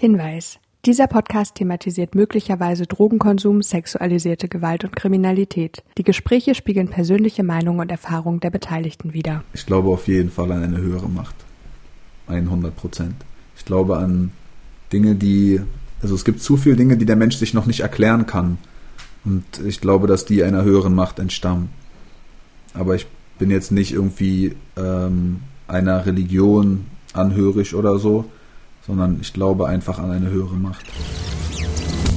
Hinweis. Dieser Podcast thematisiert möglicherweise Drogenkonsum, sexualisierte Gewalt und Kriminalität. Die Gespräche spiegeln persönliche Meinungen und Erfahrungen der Beteiligten wider. Ich glaube auf jeden Fall an eine höhere Macht. 100 Prozent. Ich glaube an Dinge, die, also es gibt zu viele Dinge, die der Mensch sich noch nicht erklären kann. Und ich glaube, dass die einer höheren Macht entstammen. Aber ich bin jetzt nicht irgendwie ähm, einer Religion anhörig oder so sondern ich glaube einfach an eine höhere Macht.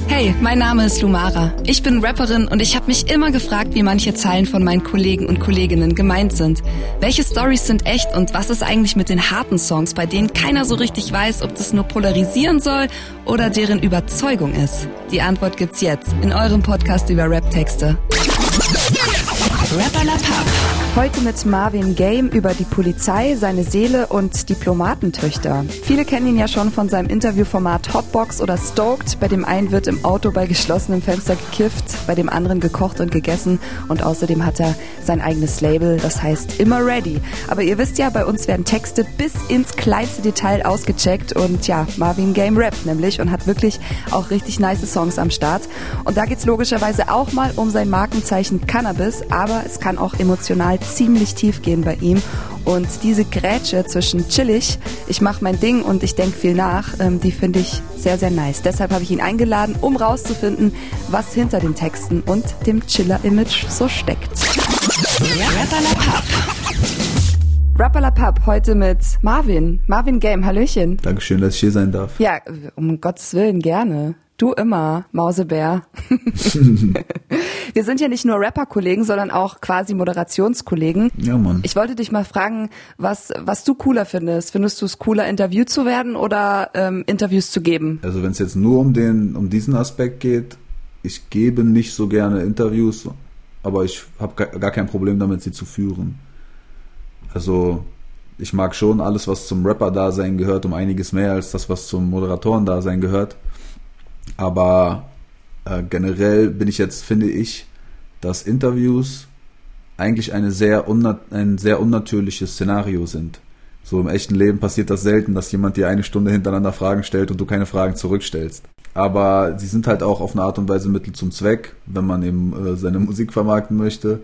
Hey, mein Name ist Lumara. Ich bin Rapperin und ich habe mich immer gefragt, wie manche Zeilen von meinen Kollegen und Kolleginnen gemeint sind. Welche Stories sind echt und was ist eigentlich mit den harten Songs, bei denen keiner so richtig weiß, ob das nur polarisieren soll oder deren Überzeugung ist? Die Antwort gibt's jetzt in eurem Podcast über Rap-Texte. Rapperlapap. Heute mit Marvin Game über die Polizei, seine Seele und Diplomatentöchter. Viele kennen ihn ja schon von seinem Interviewformat Hotbox oder Stoked. Bei dem einen wird im Auto bei geschlossenem Fenster gekifft, bei dem anderen gekocht und gegessen und außerdem hat er sein eigenes Label, das heißt immer ready. Aber ihr wisst ja, bei uns werden Texte bis ins kleinste Detail ausgecheckt und ja, Marvin Game rappt nämlich und hat wirklich auch richtig nice Songs am Start. Und da geht's logischerweise auch mal um sein Markenzeichen Cannabis, aber es kann auch emotional ziemlich tief gehen bei ihm. Und diese Grätsche zwischen chillig, ich mache mein Ding und ich denke viel nach, ähm, die finde ich sehr, sehr nice. Deshalb habe ich ihn eingeladen, um rauszufinden, was hinter den Texten und dem Chiller-Image so steckt. Rappalapap heute mit Marvin. Marvin Game, Hallöchen. Dankeschön, dass ich hier sein darf. Ja, um Gottes Willen, gerne. Du immer, Mausebär. Wir sind ja nicht nur Rapper-Kollegen, sondern auch quasi Moderationskollegen. Ja, Mann. Ich wollte dich mal fragen, was, was du cooler findest. Findest du es cooler, interviewt zu werden oder ähm, Interviews zu geben? Also wenn es jetzt nur um den, um diesen Aspekt geht, ich gebe nicht so gerne Interviews, aber ich habe gar kein Problem damit, sie zu führen. Also ich mag schon alles, was zum Rapper-Dasein gehört, um einiges mehr als das, was zum Moderatoren-Dasein gehört. Aber äh, generell bin ich jetzt, finde ich, dass Interviews eigentlich eine sehr ein sehr unnatürliches Szenario sind. So im echten Leben passiert das selten, dass jemand dir eine Stunde hintereinander Fragen stellt und du keine Fragen zurückstellst. Aber sie sind halt auch auf eine Art und Weise Mittel zum Zweck, wenn man eben äh, seine Musik vermarkten möchte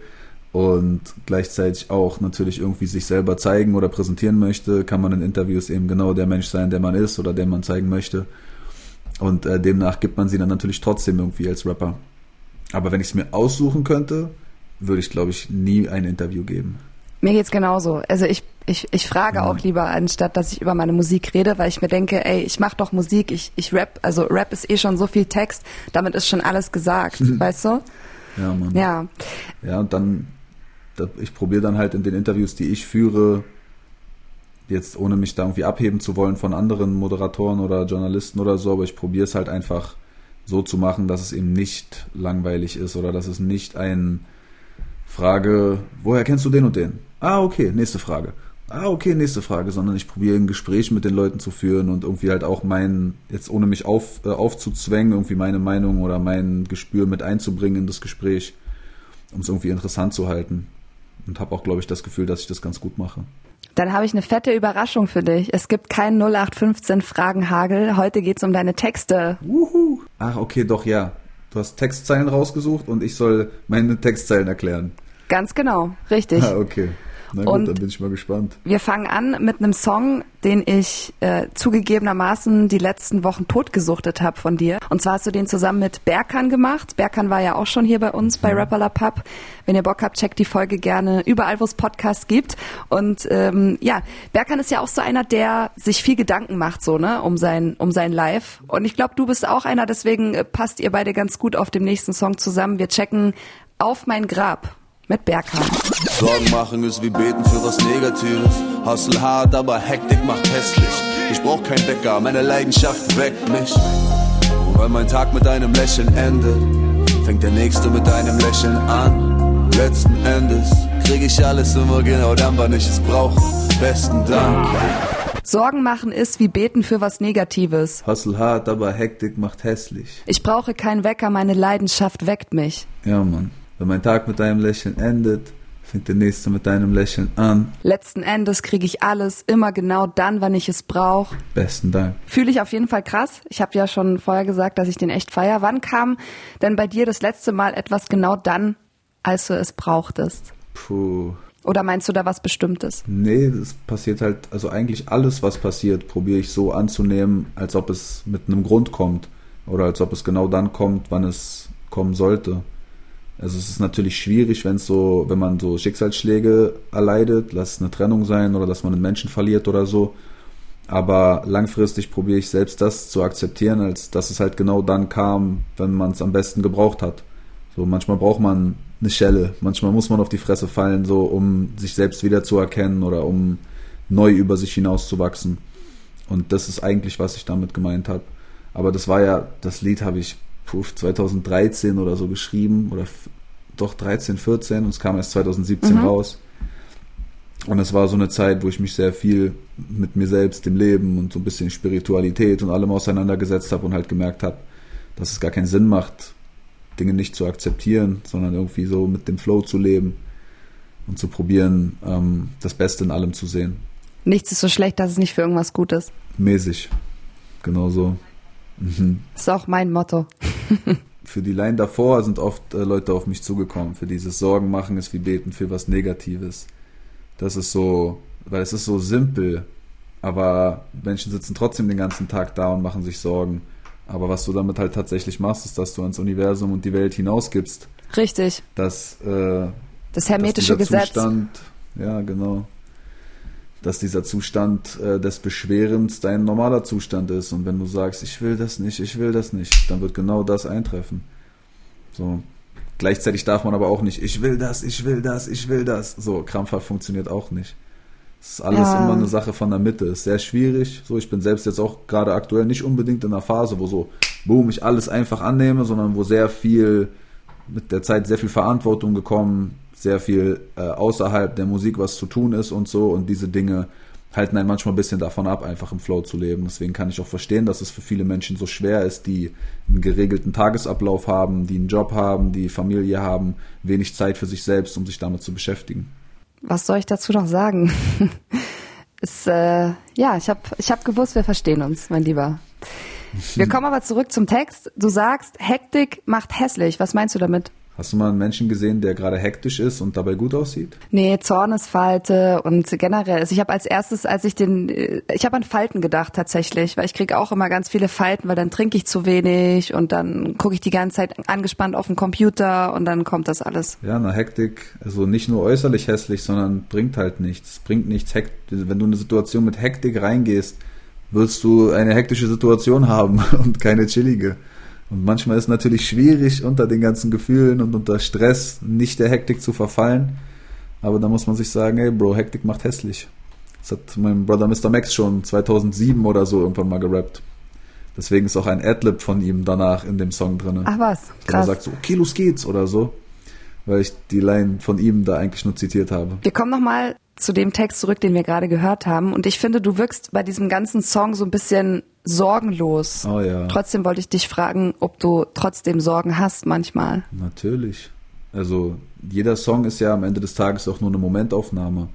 und gleichzeitig auch natürlich irgendwie sich selber zeigen oder präsentieren möchte, kann man in Interviews eben genau der Mensch sein, der man ist oder den man zeigen möchte. Und äh, demnach gibt man sie dann natürlich trotzdem irgendwie als Rapper. Aber wenn ich es mir aussuchen könnte, würde ich, glaube ich, nie ein Interview geben. Mir geht's genauso. Also ich, ich, ich frage ja. auch lieber, anstatt dass ich über meine Musik rede, weil ich mir denke, ey, ich mach doch Musik, ich, ich rap, also Rap ist eh schon so viel Text, damit ist schon alles gesagt, weißt du? Ja, Mann. Ja. Ja, und dann, ich probiere dann halt in den Interviews, die ich führe, jetzt ohne mich da irgendwie abheben zu wollen von anderen Moderatoren oder Journalisten oder so, aber ich probiere es halt einfach so zu machen, dass es eben nicht langweilig ist oder dass es nicht ein Frage, woher kennst du den und den? Ah, okay, nächste Frage. Ah, okay, nächste Frage, sondern ich probiere ein Gespräch mit den Leuten zu führen und irgendwie halt auch meinen, jetzt ohne mich auf, äh, aufzuzwängen, irgendwie meine Meinung oder mein Gespür mit einzubringen in das Gespräch, um es irgendwie interessant zu halten. Und habe auch, glaube ich, das Gefühl, dass ich das ganz gut mache. Dann habe ich eine fette Überraschung für dich. Es gibt keinen 0815 Fragenhagel. Heute geht's um deine Texte. Wuhu. Ach, okay, doch, ja. Du hast Textzeilen rausgesucht und ich soll meine Textzeilen erklären. Ganz genau, richtig. Ah, okay. Na gut, und dann bin ich mal gespannt. Wir fangen an mit einem Song, den ich äh, zugegebenermaßen die letzten Wochen totgesuchtet habe von dir. Und zwar hast du den zusammen mit Berkan gemacht. Berkan war ja auch schon hier bei uns bei mhm. Rapper Pub. Wenn ihr Bock habt, checkt die Folge gerne überall, wo es Podcasts gibt. Und ähm, ja, Berkan ist ja auch so einer, der sich viel Gedanken macht, so ne, um sein um sein Live. Und ich glaube, du bist auch einer. Deswegen äh, passt ihr beide ganz gut auf dem nächsten Song zusammen. Wir checken auf mein Grab mit Berghahn. Sorgen machen ist wie beten für was Negatives. Hustle hart, aber Hektik macht hässlich. Ich brauch kein Wecker, meine Leidenschaft weckt mich. Und weil mein Tag mit einem Lächeln endet, fängt der nächste mit einem Lächeln an. Letzten Endes krieg ich alles immer genau dann, wann ich es brauche. Besten Dank. Sorgen machen ist wie beten für was Negatives. Hustle hart, aber Hektik macht hässlich. Ich brauche keinen Wecker, meine Leidenschaft weckt mich. Ja, Mann. Wenn mein Tag mit deinem Lächeln endet, Find den nächsten mit deinem Lächeln an. Letzten Endes kriege ich alles immer genau dann, wann ich es brauche. Besten Dank. Fühle ich auf jeden Fall krass. Ich habe ja schon vorher gesagt, dass ich den echt feier. Wann kam denn bei dir das letzte Mal etwas genau dann, als du es brauchtest? Puh. Oder meinst du da was Bestimmtes? Nee, das passiert halt, also eigentlich alles, was passiert, probiere ich so anzunehmen, als ob es mit einem Grund kommt. Oder als ob es genau dann kommt, wann es kommen sollte. Also es ist natürlich schwierig, wenn es so, wenn man so Schicksalsschläge erleidet, lass es eine Trennung sein oder dass man einen Menschen verliert oder so. Aber langfristig probiere ich selbst das zu akzeptieren, als dass es halt genau dann kam, wenn man es am besten gebraucht hat. So manchmal braucht man eine Schelle, manchmal muss man auf die Fresse fallen, so um sich selbst wieder zu erkennen oder um neu über sich hinauszuwachsen. Und das ist eigentlich, was ich damit gemeint habe. Aber das war ja, das Lied habe ich 2013 oder so geschrieben oder doch 13, 14 und es kam erst 2017 mhm. raus. Und es war so eine Zeit, wo ich mich sehr viel mit mir selbst, dem Leben und so ein bisschen Spiritualität und allem auseinandergesetzt habe und halt gemerkt habe, dass es gar keinen Sinn macht, Dinge nicht zu akzeptieren, sondern irgendwie so mit dem Flow zu leben und zu probieren, ähm, das Beste in allem zu sehen. Nichts ist so schlecht, dass es nicht für irgendwas gut ist. Mäßig. Genau so. Mhm. Ist auch mein Motto. für die Line davor sind oft äh, Leute auf mich zugekommen. Für dieses Sorgen machen ist wie beten für was Negatives. Das ist so, weil es ist so simpel, aber Menschen sitzen trotzdem den ganzen Tag da und machen sich Sorgen. Aber was du damit halt tatsächlich machst, ist, dass du ans Universum und die Welt hinausgibst. Richtig. Dass, äh, das hermetische Gesetz. Zustand, ja, genau dass dieser Zustand äh, des Beschwerens dein normaler Zustand ist. Und wenn du sagst, ich will das nicht, ich will das nicht, dann wird genau das eintreffen. So. Gleichzeitig darf man aber auch nicht, ich will das, ich will das, ich will das. So, krampfhaft funktioniert auch nicht. Es ist alles ja. immer eine Sache von der Mitte. Ist sehr schwierig. So, ich bin selbst jetzt auch gerade aktuell nicht unbedingt in einer Phase, wo so, boom, ich alles einfach annehme, sondern wo sehr viel, mit der Zeit sehr viel Verantwortung gekommen, sehr viel äh, außerhalb der Musik was zu tun ist und so und diese Dinge halten einen manchmal ein bisschen davon ab, einfach im Flow zu leben. Deswegen kann ich auch verstehen, dass es für viele Menschen so schwer ist, die einen geregelten Tagesablauf haben, die einen Job haben, die Familie haben, wenig Zeit für sich selbst, um sich damit zu beschäftigen. Was soll ich dazu noch sagen? ist, äh, ja, ich habe ich hab gewusst, wir verstehen uns, mein Lieber. Wir kommen aber zurück zum Text. Du sagst, Hektik macht hässlich. Was meinst du damit? Hast du mal einen Menschen gesehen, der gerade hektisch ist und dabei gut aussieht? Nee, Zornesfalte und generell. Also ich habe als erstes, als ich den, ich habe an Falten gedacht tatsächlich, weil ich kriege auch immer ganz viele Falten, weil dann trinke ich zu wenig und dann gucke ich die ganze Zeit angespannt auf den Computer und dann kommt das alles. Ja, eine Hektik, also nicht nur äußerlich hässlich, sondern bringt halt nichts. Es bringt nichts. Hekt wenn du in eine Situation mit Hektik reingehst, wirst du eine hektische Situation haben und keine chillige. Und manchmal ist es natürlich schwierig, unter den ganzen Gefühlen und unter Stress nicht der Hektik zu verfallen. Aber da muss man sich sagen, hey Bro, Hektik macht hässlich. Das hat mein Brother Mr. Max schon 2007 oder so irgendwann mal gerappt. Deswegen ist auch ein Adlib von ihm danach in dem Song drin. Ach was, krass. Er sagt so, okay, los geht's oder so. Weil ich die Line von ihm da eigentlich nur zitiert habe. Wir kommen nochmal zu dem Text zurück, den wir gerade gehört haben. Und ich finde, du wirkst bei diesem ganzen Song so ein bisschen sorgenlos. Oh ja. Trotzdem wollte ich dich fragen, ob du trotzdem Sorgen hast manchmal. Natürlich. Also jeder Song ist ja am Ende des Tages auch nur eine Momentaufnahme.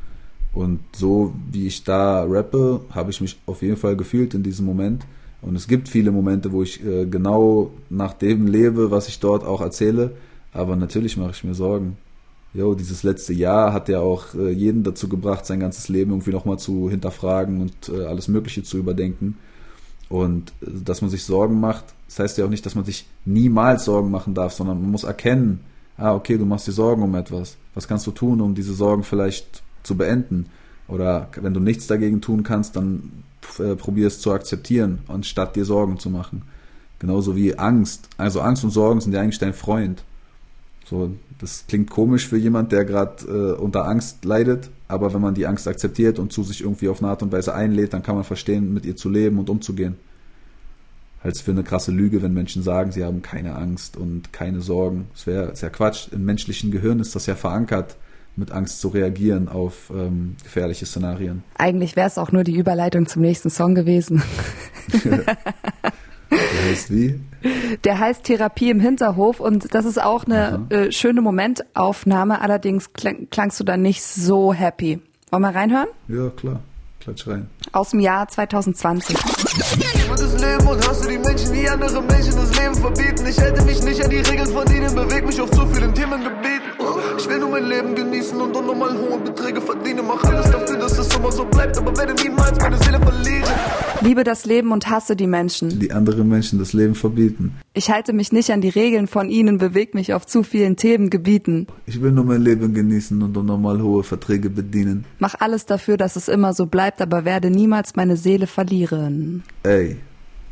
Und so wie ich da rappe, habe ich mich auf jeden Fall gefühlt in diesem Moment. Und es gibt viele Momente, wo ich äh, genau nach dem lebe, was ich dort auch erzähle. Aber natürlich mache ich mir Sorgen jo, dieses letzte Jahr hat ja auch äh, jeden dazu gebracht, sein ganzes Leben irgendwie nochmal zu hinterfragen und äh, alles Mögliche zu überdenken. Und äh, dass man sich Sorgen macht, das heißt ja auch nicht, dass man sich niemals Sorgen machen darf, sondern man muss erkennen, ah, okay, du machst dir Sorgen um etwas. Was kannst du tun, um diese Sorgen vielleicht zu beenden? Oder wenn du nichts dagegen tun kannst, dann äh, probier es zu akzeptieren, anstatt dir Sorgen zu machen. Genauso wie Angst. Also Angst und Sorgen sind ja eigentlich dein Freund. So, das klingt komisch für jemand, der gerade äh, unter Angst leidet, aber wenn man die Angst akzeptiert und zu sich irgendwie auf eine Art und Weise einlädt, dann kann man verstehen, mit ihr zu leben und umzugehen. Halt für eine krasse Lüge, wenn Menschen sagen, sie haben keine Angst und keine Sorgen. Das wäre ja Quatsch. Im menschlichen Gehirn ist das ja verankert, mit Angst zu reagieren auf ähm, gefährliche Szenarien. Eigentlich wäre es auch nur die Überleitung zum nächsten Song gewesen. ja, heißt wie? Der heißt Therapie im Hinterhof und das ist auch eine äh, schöne Momentaufnahme. Allerdings klang, klangst du da nicht so happy. Wollen wir reinhören? Ja, klar. Klatsch rein. Aus dem Jahr 2020. das Leben und hasse die Menschen, die andere Menschen das Leben verbieten. Ich halte mich nicht an die Regeln von ihnen, bewege mich auf zu vielen Themengebieten. Ich will nur mein Leben genießen und unnormal hohe Beträge verdienen. Mach alles dafür, dass es immer so bleibt, aber werde niemals meine Seele verlieren. Liebe das Leben und hasse die Menschen. Die anderen Menschen das Leben verbieten. Ich halte mich nicht an die Regeln von ihnen, bewege mich auf zu vielen Themengebieten. Ich will nur mein Leben genießen und unnormal hohe Verträge bedienen. Mach alles dafür, dass es immer so bleibt, aber werde niemals meine Seele verlieren. Ey.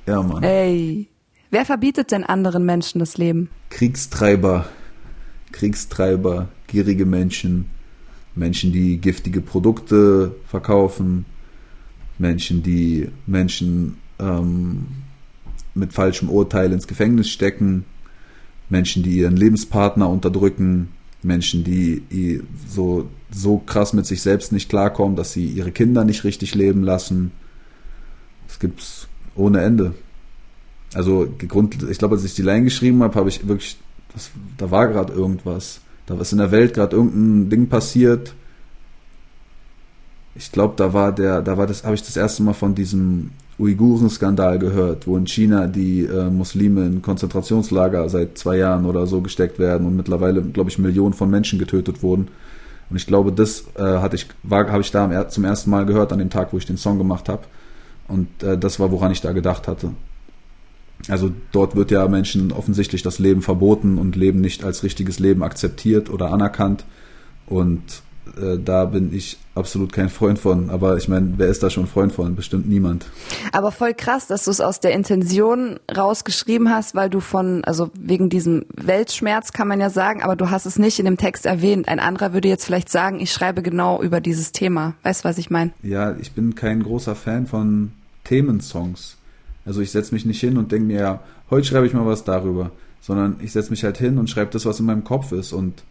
Ja, Mann. Ey. Wer verbietet denn anderen Menschen das Leben? Kriegstreiber. Kriegstreiber, gierige Menschen, Menschen, die giftige Produkte verkaufen, Menschen, die Menschen ähm, mit falschem Urteil ins Gefängnis stecken, Menschen, die ihren Lebenspartner unterdrücken, Menschen, die so, so krass mit sich selbst nicht klarkommen, dass sie ihre Kinder nicht richtig leben lassen. Das gibt's ohne Ende. Also ich glaube, als ich die Line geschrieben habe, habe ich wirklich das, da war gerade irgendwas. Da ist in der Welt gerade irgendein Ding passiert. Ich glaube, da war der, da war das, habe ich das erste Mal von diesem Uiguren-Skandal gehört, wo in China die äh, Muslime in Konzentrationslager seit zwei Jahren oder so gesteckt werden und mittlerweile, glaube ich, Millionen von Menschen getötet wurden. Und ich glaube, das äh, hatte ich, habe ich da zum ersten Mal gehört an dem Tag, wo ich den Song gemacht habe. Und äh, das war, woran ich da gedacht hatte. Also dort wird ja Menschen offensichtlich das Leben verboten und Leben nicht als richtiges Leben akzeptiert oder anerkannt. Und äh, da bin ich absolut kein Freund von. Aber ich meine, wer ist da schon Freund von? Bestimmt niemand. Aber voll krass, dass du es aus der Intention rausgeschrieben hast, weil du von, also wegen diesem Weltschmerz kann man ja sagen, aber du hast es nicht in dem Text erwähnt. Ein anderer würde jetzt vielleicht sagen, ich schreibe genau über dieses Thema. Weißt du, was ich meine? Ja, ich bin kein großer Fan von Themensongs. Also ich setze mich nicht hin und denke mir, ja, heute schreibe ich mal was darüber, sondern ich setze mich halt hin und schreibe das, was in meinem Kopf ist. Und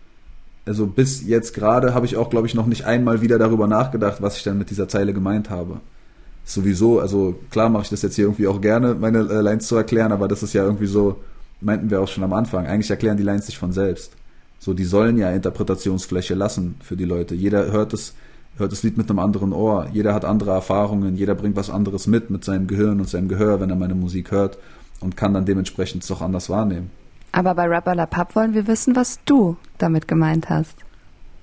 also bis jetzt gerade habe ich auch, glaube ich, noch nicht einmal wieder darüber nachgedacht, was ich dann mit dieser Zeile gemeint habe. Sowieso, also klar mache ich das jetzt hier irgendwie auch gerne, meine äh, Lines zu erklären, aber das ist ja irgendwie so, meinten wir auch schon am Anfang, eigentlich erklären die Lines sich von selbst. So, die sollen ja Interpretationsfläche lassen für die Leute. Jeder hört es hört das Lied mit einem anderen Ohr. Jeder hat andere Erfahrungen, jeder bringt was anderes mit mit seinem Gehirn und seinem Gehör, wenn er meine Musik hört und kann dann dementsprechend es auch anders wahrnehmen. Aber bei Rapper La Papp wollen wir wissen, was du damit gemeint hast.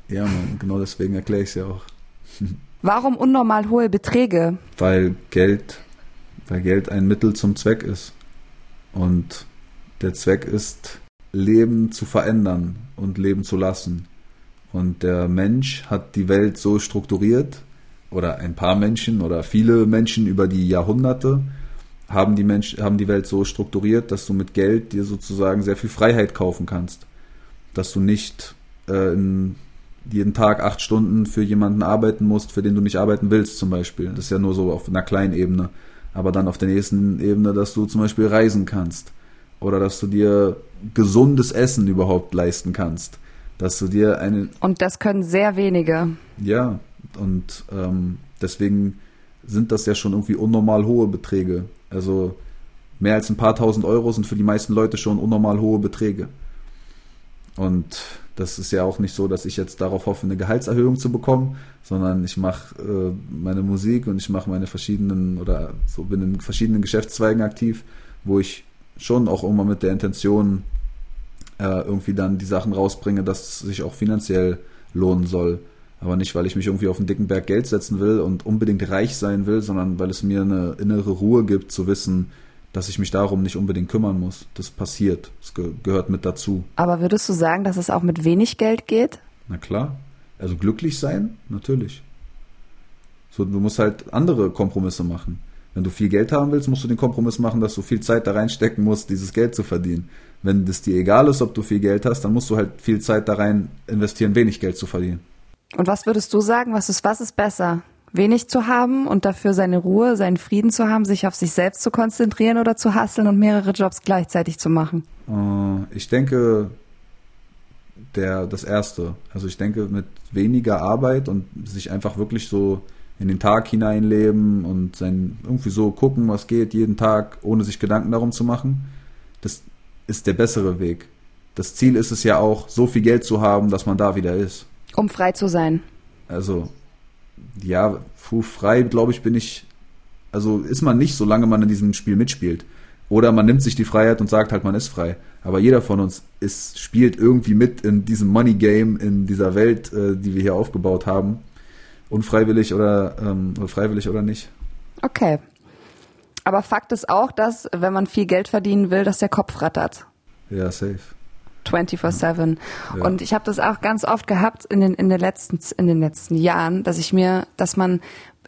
Ja, man, genau deswegen erkläre ich es ja auch. Warum unnormal hohe Beträge? Weil Geld, weil Geld ein Mittel zum Zweck ist. Und der Zweck ist, Leben zu verändern und leben zu lassen. Und der Mensch hat die Welt so strukturiert, oder ein paar Menschen oder viele Menschen über die Jahrhunderte haben die, Mensch, haben die Welt so strukturiert, dass du mit Geld dir sozusagen sehr viel Freiheit kaufen kannst. Dass du nicht äh, jeden Tag acht Stunden für jemanden arbeiten musst, für den du nicht arbeiten willst zum Beispiel. Das ist ja nur so auf einer kleinen Ebene. Aber dann auf der nächsten Ebene, dass du zum Beispiel reisen kannst. Oder dass du dir gesundes Essen überhaupt leisten kannst dass du dir eine. Und das können sehr wenige. Ja, und ähm, deswegen sind das ja schon irgendwie unnormal hohe Beträge. Also mehr als ein paar tausend Euro sind für die meisten Leute schon unnormal hohe Beträge. Und das ist ja auch nicht so, dass ich jetzt darauf hoffe, eine Gehaltserhöhung zu bekommen, sondern ich mache äh, meine Musik und ich mache meine verschiedenen oder so bin in verschiedenen Geschäftszweigen aktiv, wo ich schon auch immer mit der Intention äh, irgendwie dann die Sachen rausbringe, dass es sich auch finanziell lohnen soll. Aber nicht, weil ich mich irgendwie auf einen dicken Berg Geld setzen will und unbedingt reich sein will, sondern weil es mir eine innere Ruhe gibt, zu wissen, dass ich mich darum nicht unbedingt kümmern muss. Das passiert. Das ge gehört mit dazu. Aber würdest du sagen, dass es auch mit wenig Geld geht? Na klar. Also glücklich sein, natürlich. So, du musst halt andere Kompromisse machen. Wenn du viel Geld haben willst, musst du den Kompromiss machen, dass du viel Zeit da reinstecken musst, dieses Geld zu verdienen. Wenn es dir egal ist, ob du viel Geld hast, dann musst du halt viel Zeit da rein investieren, wenig Geld zu verdienen. Und was würdest du sagen? Was ist, was ist besser? Wenig zu haben und dafür seine Ruhe, seinen Frieden zu haben, sich auf sich selbst zu konzentrieren oder zu hasseln und mehrere Jobs gleichzeitig zu machen? Äh, ich denke, der, das erste. Also ich denke, mit weniger Arbeit und sich einfach wirklich so in den Tag hineinleben und sein irgendwie so gucken, was geht, jeden Tag, ohne sich Gedanken darum zu machen. Das ist der bessere Weg. Das Ziel ist es ja auch, so viel Geld zu haben, dass man da wieder ist. Um frei zu sein. Also, ja, frei, glaube ich, bin ich, also ist man nicht, solange man in diesem Spiel mitspielt. Oder man nimmt sich die Freiheit und sagt halt, man ist frei. Aber jeder von uns ist, spielt irgendwie mit in diesem Money Game, in dieser Welt, äh, die wir hier aufgebaut haben. Unfreiwillig oder, ähm, freiwillig oder nicht. Okay. Aber Fakt ist auch, dass, wenn man viel Geld verdienen will, dass der Kopf rattert. Ja, safe. 24/7. Ja. Und ich habe das auch ganz oft gehabt in den in den letzten in den letzten Jahren, dass ich mir, dass man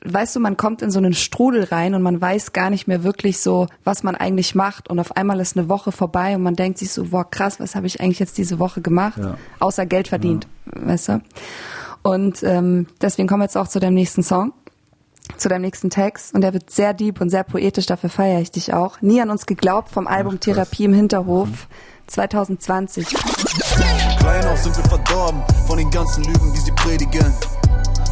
weißt du, man kommt in so einen Strudel rein und man weiß gar nicht mehr wirklich so, was man eigentlich macht und auf einmal ist eine Woche vorbei und man denkt sich so, boah, krass, was habe ich eigentlich jetzt diese Woche gemacht? Ja. Außer Geld verdient, ja. weißt du? Und ähm, deswegen kommen wir jetzt auch zu dem nächsten Song zu deinem nächsten Text und der wird sehr deep und sehr poetisch, dafür feiere ich dich auch. Nie an uns geglaubt vom Album Ach, Therapie im Hinterhof. 2020. Klein auf sind wir verdorben von den ganzen Lügen, die sie predigen.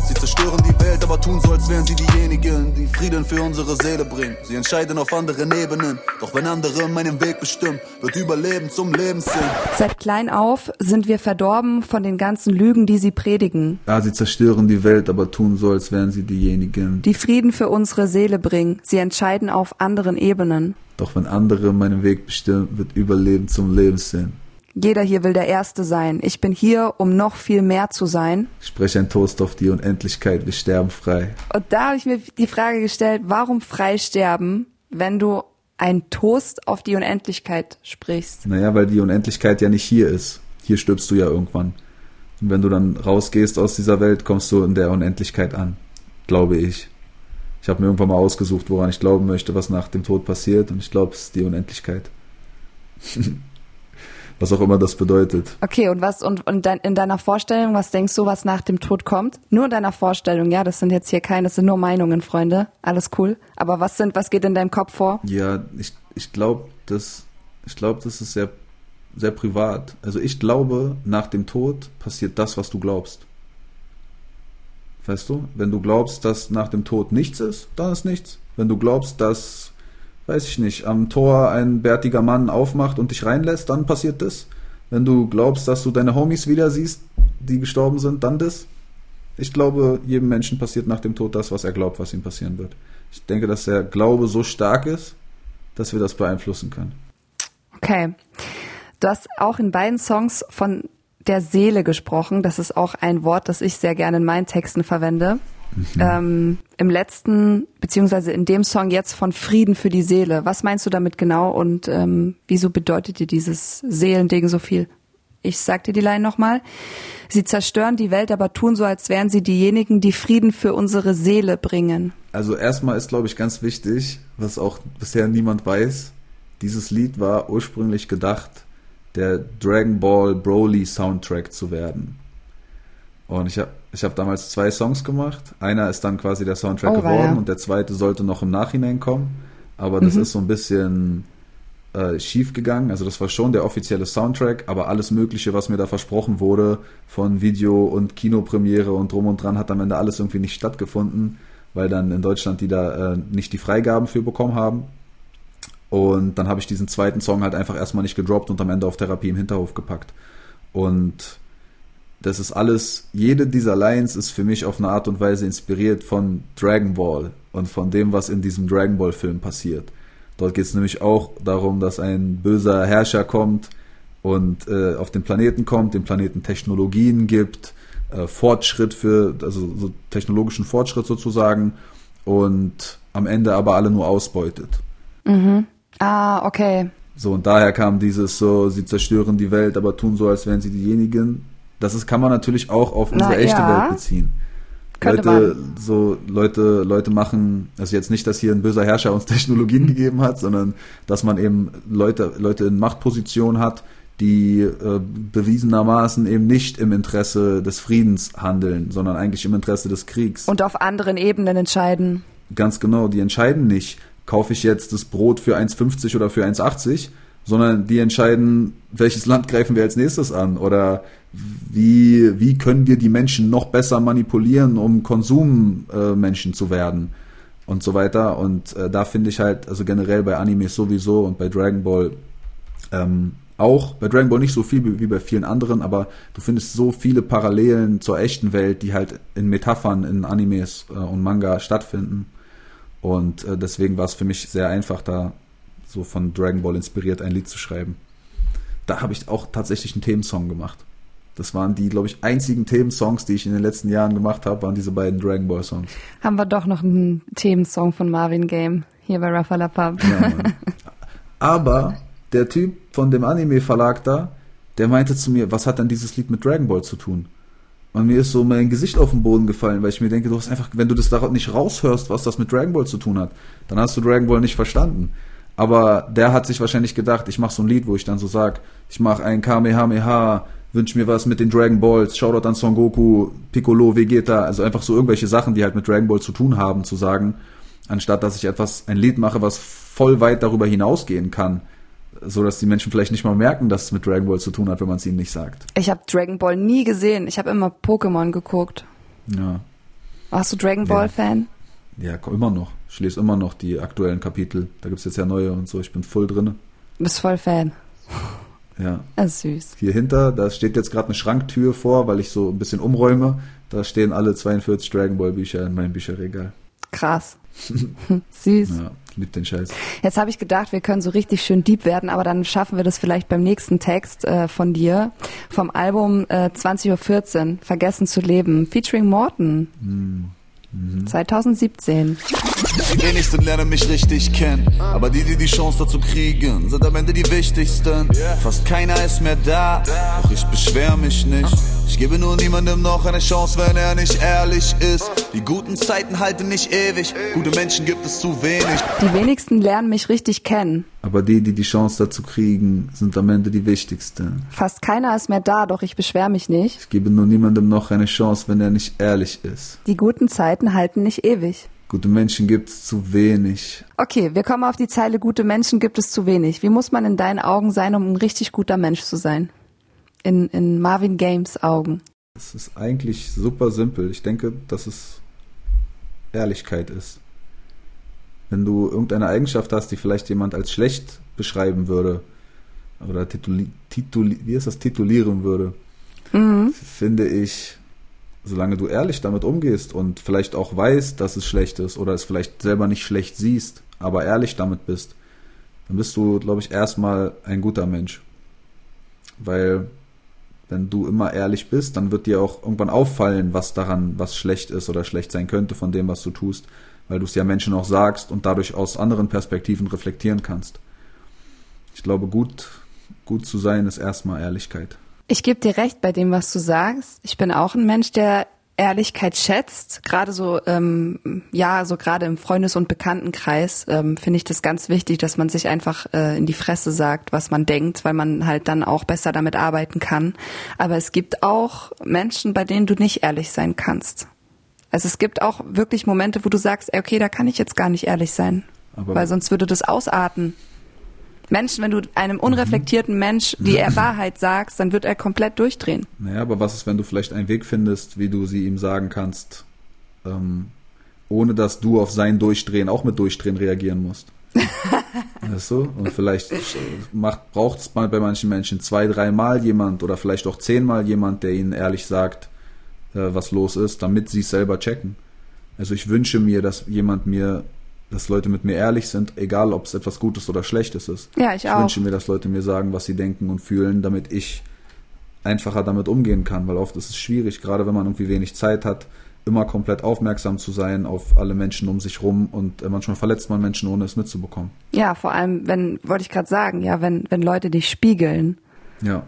Sie zerstören die Welt, aber tun so, als wären sie diejenigen, die Frieden für unsere Seele bringen. Sie entscheiden auf anderen Ebenen, doch wenn andere meinen Weg bestimmen, wird Überleben zum Lebenssinn. Seit klein auf sind wir verdorben von den ganzen Lügen, die sie predigen. Ja, sie zerstören die Welt, aber tun so, als wären sie diejenigen, die Frieden für unsere Seele bringen. Sie entscheiden auf anderen Ebenen. Doch wenn andere meinen Weg bestimmen, wird Überleben zum Lebenssinn. Jeder hier will der Erste sein. Ich bin hier, um noch viel mehr zu sein. Ich spreche ein Toast auf die Unendlichkeit. Wir sterben frei. Und da habe ich mir die Frage gestellt, warum frei sterben, wenn du ein Toast auf die Unendlichkeit sprichst? Naja, weil die Unendlichkeit ja nicht hier ist. Hier stirbst du ja irgendwann. Und wenn du dann rausgehst aus dieser Welt, kommst du in der Unendlichkeit an. Glaube ich. Ich habe mir irgendwann mal ausgesucht, woran ich glauben möchte, was nach dem Tod passiert. Und ich glaube, es ist die Unendlichkeit. was auch immer das bedeutet. Okay, und was und, und in deiner Vorstellung, was denkst du, was nach dem Tod kommt? Nur in deiner Vorstellung, ja, das sind jetzt hier keine, das sind nur Meinungen, Freunde. Alles cool. Aber was sind, was geht in deinem Kopf vor? Ja, ich, ich glaube, das, ich glaube, das ist sehr, sehr privat. Also ich glaube, nach dem Tod passiert das, was du glaubst. Weißt du? Wenn du glaubst, dass nach dem Tod nichts ist, dann ist nichts. Wenn du glaubst, dass weiß ich nicht, am Tor ein bärtiger Mann aufmacht und dich reinlässt, dann passiert das. Wenn du glaubst, dass du deine Homies wieder siehst, die gestorben sind, dann das. Ich glaube, jedem Menschen passiert nach dem Tod das, was er glaubt, was ihm passieren wird. Ich denke, dass der Glaube so stark ist, dass wir das beeinflussen können. Okay. Du hast auch in beiden Songs von der Seele gesprochen. Das ist auch ein Wort, das ich sehr gerne in meinen Texten verwende. Mhm. Ähm, Im letzten, beziehungsweise in dem Song jetzt von Frieden für die Seele. Was meinst du damit genau und ähm, wieso bedeutet dir dieses Seelending so viel? Ich sag dir die Line nochmal. Sie zerstören die Welt, aber tun so, als wären sie diejenigen, die Frieden für unsere Seele bringen. Also erstmal ist, glaube ich, ganz wichtig, was auch bisher niemand weiß, dieses Lied war ursprünglich gedacht, der Dragon Ball Broly Soundtrack zu werden. Und ich habe ich hab damals zwei Songs gemacht. Einer ist dann quasi der Soundtrack oh, geworden ja. und der zweite sollte noch im Nachhinein kommen. Aber das mhm. ist so ein bisschen äh, schief gegangen. Also das war schon der offizielle Soundtrack, aber alles Mögliche, was mir da versprochen wurde, von Video und Kinopremiere und drum und dran, hat am Ende alles irgendwie nicht stattgefunden, weil dann in Deutschland die da äh, nicht die Freigaben für bekommen haben. Und dann habe ich diesen zweiten Song halt einfach erstmal nicht gedroppt und am Ende auf Therapie im Hinterhof gepackt. Und das ist alles, jede dieser Lines ist für mich auf eine Art und Weise inspiriert von Dragon Ball und von dem, was in diesem Dragon Ball Film passiert. Dort geht es nämlich auch darum, dass ein böser Herrscher kommt und äh, auf den Planeten kommt, dem Planeten Technologien gibt, äh, Fortschritt für, also so technologischen Fortschritt sozusagen und am Ende aber alle nur ausbeutet. Mhm. Ah, okay. So, und daher kam dieses so, sie zerstören die Welt, aber tun so, als wären sie diejenigen, das ist, kann man natürlich auch auf unsere Na, echte ja. Welt beziehen. Könnte Leute, man. so Leute, Leute machen, also jetzt nicht, dass hier ein böser Herrscher uns Technologien gegeben hat, sondern dass man eben Leute, Leute in Machtposition hat, die äh, bewiesenermaßen eben nicht im Interesse des Friedens handeln, sondern eigentlich im Interesse des Kriegs. Und auf anderen Ebenen entscheiden. Ganz genau, die entscheiden nicht, kaufe ich jetzt das Brot für 1,50 oder für 1,80, sondern die entscheiden, welches Land greifen wir als nächstes an oder wie, wie können wir die Menschen noch besser manipulieren, um Konsummenschen äh, zu werden und so weiter. Und äh, da finde ich halt, also generell bei Animes sowieso und bei Dragon Ball ähm, auch, bei Dragon Ball nicht so viel wie bei vielen anderen, aber du findest so viele Parallelen zur echten Welt, die halt in Metaphern, in Animes äh, und Manga stattfinden. Und äh, deswegen war es für mich sehr einfach, da so von Dragon Ball inspiriert ein Lied zu schreiben. Da habe ich auch tatsächlich einen Themensong gemacht. Das waren die, glaube ich, einzigen Themensongs, die ich in den letzten Jahren gemacht habe, waren diese beiden Dragon Ball Songs. Haben wir doch noch einen Themensong von Marvin Game hier bei Rafa Pub. Ja, Aber der Typ von dem Anime-Verlag da, der meinte zu mir, was hat denn dieses Lied mit Dragon Ball zu tun? Und mir ist so mein Gesicht auf den Boden gefallen, weil ich mir denke, du hast einfach, wenn du das darauf nicht raushörst, was das mit Dragon Ball zu tun hat, dann hast du Dragon Ball nicht verstanden. Aber der hat sich wahrscheinlich gedacht, ich mache so ein Lied, wo ich dann so sag, ich mache ein Kamehameha, wünsch mir was mit den Dragon Balls, Shoutout an Son Goku, Piccolo, Vegeta, also einfach so irgendwelche Sachen, die halt mit Dragon Ball zu tun haben, zu sagen, anstatt dass ich etwas, ein Lied mache, was voll weit darüber hinausgehen kann, so dass die Menschen vielleicht nicht mal merken, dass es mit Dragon Ball zu tun hat, wenn man es ihnen nicht sagt. Ich habe Dragon Ball nie gesehen, ich habe immer Pokémon geguckt. Ja. Warst du Dragon Ball Fan? Ja, immer noch. Ich lese immer noch die aktuellen Kapitel. Da gibt es jetzt ja neue und so. Ich bin voll drinne. Du bist voll Fan. Ja. Das ist süß. Hier hinter, da steht jetzt gerade eine Schranktür vor, weil ich so ein bisschen umräume. Da stehen alle 42 Dragon Ball Bücher in meinem Bücherregal. Krass. Süß. Ja, lieb den Scheiß. Jetzt habe ich gedacht, wir können so richtig schön deep werden, aber dann schaffen wir das vielleicht beim nächsten Text äh, von dir. Vom Album äh, 20.14 Uhr, Vergessen zu leben, featuring Morton. Mhm. 2017. Die wenigsten lernen mich richtig kennen, aber die, die die Chance dazu kriegen, sind am Ende die wichtigsten. Fast keiner ist mehr da, doch ich beschwer mich nicht. Ich gebe nur niemandem noch eine Chance, wenn er nicht ehrlich ist. Die guten Zeiten halten nicht ewig, gute Menschen gibt es zu wenig. Die wenigsten lernen mich richtig kennen. Aber die, die die Chance dazu kriegen, sind am Ende die wichtigsten. Fast keiner ist mehr da, doch ich beschwer mich nicht. Ich gebe nur niemandem noch eine Chance, wenn er nicht ehrlich ist. Die guten Zeiten halten nicht ewig. Gute Menschen gibt es zu wenig. Okay, wir kommen auf die Zeile Gute Menschen gibt es zu wenig. Wie muss man in deinen Augen sein, um ein richtig guter Mensch zu sein? In, in Marvin Games Augen. Es ist eigentlich super simpel. Ich denke, dass es Ehrlichkeit ist. Wenn du irgendeine Eigenschaft hast, die vielleicht jemand als schlecht beschreiben würde oder tituli, tituli, wie ist das, titulieren würde, Mhm. finde ich, solange du ehrlich damit umgehst und vielleicht auch weißt, dass es schlecht ist oder es vielleicht selber nicht schlecht siehst, aber ehrlich damit bist, dann bist du, glaube ich, erstmal ein guter Mensch. Weil wenn du immer ehrlich bist, dann wird dir auch irgendwann auffallen, was daran, was schlecht ist oder schlecht sein könnte von dem, was du tust, weil du es ja Menschen auch sagst und dadurch aus anderen Perspektiven reflektieren kannst. Ich glaube, gut, gut zu sein ist erstmal Ehrlichkeit. Ich gebe dir recht bei dem, was du sagst. Ich bin auch ein Mensch, der Ehrlichkeit schätzt. Gerade so, ähm, ja, so gerade im Freundes- und Bekanntenkreis ähm, finde ich das ganz wichtig, dass man sich einfach äh, in die Fresse sagt, was man denkt, weil man halt dann auch besser damit arbeiten kann. Aber es gibt auch Menschen, bei denen du nicht ehrlich sein kannst. Also es gibt auch wirklich Momente, wo du sagst, okay, da kann ich jetzt gar nicht ehrlich sein, Aber weil sonst würde das ausarten. Menschen, wenn du einem unreflektierten Mensch die Wahrheit sagst, dann wird er komplett durchdrehen. Naja, aber was ist, wenn du vielleicht einen Weg findest, wie du sie ihm sagen kannst, ähm, ohne dass du auf sein Durchdrehen auch mit Durchdrehen reagieren musst? weißt du? Und vielleicht braucht es bei manchen Menschen zwei, dreimal jemand oder vielleicht auch zehnmal jemand, der ihnen ehrlich sagt, äh, was los ist, damit sie es selber checken. Also ich wünsche mir, dass jemand mir, dass Leute mit mir ehrlich sind, egal ob es etwas Gutes oder Schlechtes ist. Ja, ich Ich auch. wünsche mir, dass Leute mir sagen, was sie denken und fühlen, damit ich einfacher damit umgehen kann, weil oft ist es schwierig, gerade wenn man irgendwie wenig Zeit hat, immer komplett aufmerksam zu sein auf alle Menschen um sich rum und äh, manchmal verletzt man Menschen, ohne es mitzubekommen. Ja, vor allem, wenn, wollte ich gerade sagen, ja, wenn, wenn Leute dich spiegeln, Ja.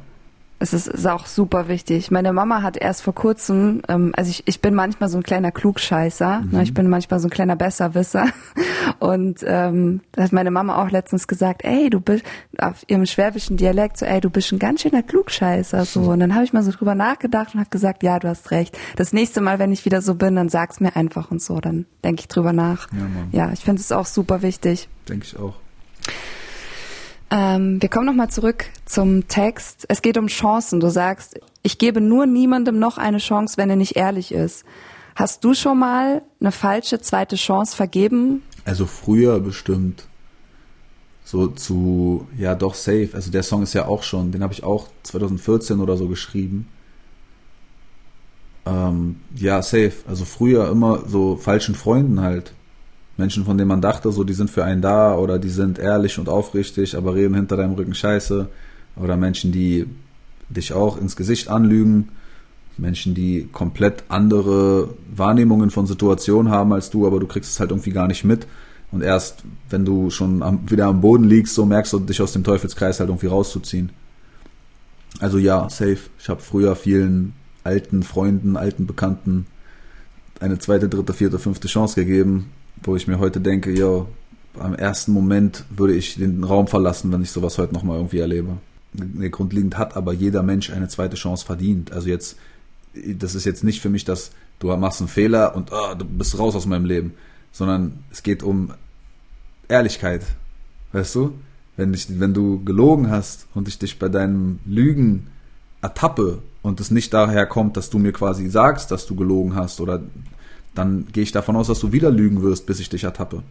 Es ist, ist auch super wichtig. Meine Mama hat erst vor kurzem, ähm, also ich, ich bin manchmal so ein kleiner Klugscheißer, ne, ich bin manchmal so ein kleiner Besserwisser und ähm, da hat meine Mama auch letztens gesagt, ey, du bist auf ihrem schwäbischen Dialekt so, ey, du bist ein ganz schöner Klugscheißer so und dann habe ich mal so drüber nachgedacht und habe gesagt, ja, du hast recht. Das nächste Mal, wenn ich wieder so bin, dann sag's mir einfach und so, dann denke ich drüber nach. Ja, Mann. Ja, ich finde es auch super wichtig. Denke ich auch. Ähm, wir kommen nochmal zurück zum Text. Es geht um Chancen. Du sagst, ich gebe nur niemandem noch eine Chance, wenn er nicht ehrlich ist. Hast du schon mal eine falsche zweite Chance vergeben? Also früher bestimmt. So zu, ja doch, safe. Also der Song ist ja auch schon, den habe ich auch 2014 oder so geschrieben. Ähm, ja, safe. Also früher immer so falschen Freunden halt. Menschen, von denen man dachte, so die sind für einen da oder die sind ehrlich und aufrichtig, aber reden hinter deinem Rücken Scheiße. Oder Menschen, die dich auch ins Gesicht anlügen. Menschen, die komplett andere Wahrnehmungen von Situationen haben als du, aber du kriegst es halt irgendwie gar nicht mit. Und erst, wenn du schon am, wieder am Boden liegst, so merkst du dich aus dem Teufelskreis halt irgendwie rauszuziehen. Also ja, safe. Ich habe früher vielen alten Freunden, alten Bekannten eine zweite, dritte, vierte, fünfte Chance gegeben, wo ich mir heute denke, ja, am ersten Moment würde ich den Raum verlassen, wenn ich sowas heute nochmal irgendwie erlebe. Grundlegend hat aber jeder Mensch eine zweite Chance verdient. Also jetzt, das ist jetzt nicht für mich, dass du machst einen Fehler und oh, du bist raus aus meinem Leben, sondern es geht um Ehrlichkeit. Weißt du? Wenn, ich, wenn du gelogen hast und ich dich bei deinem Lügen ertappe und es nicht daher kommt, dass du mir quasi sagst, dass du gelogen hast oder dann gehe ich davon aus, dass du wieder lügen wirst, bis ich dich ertappe.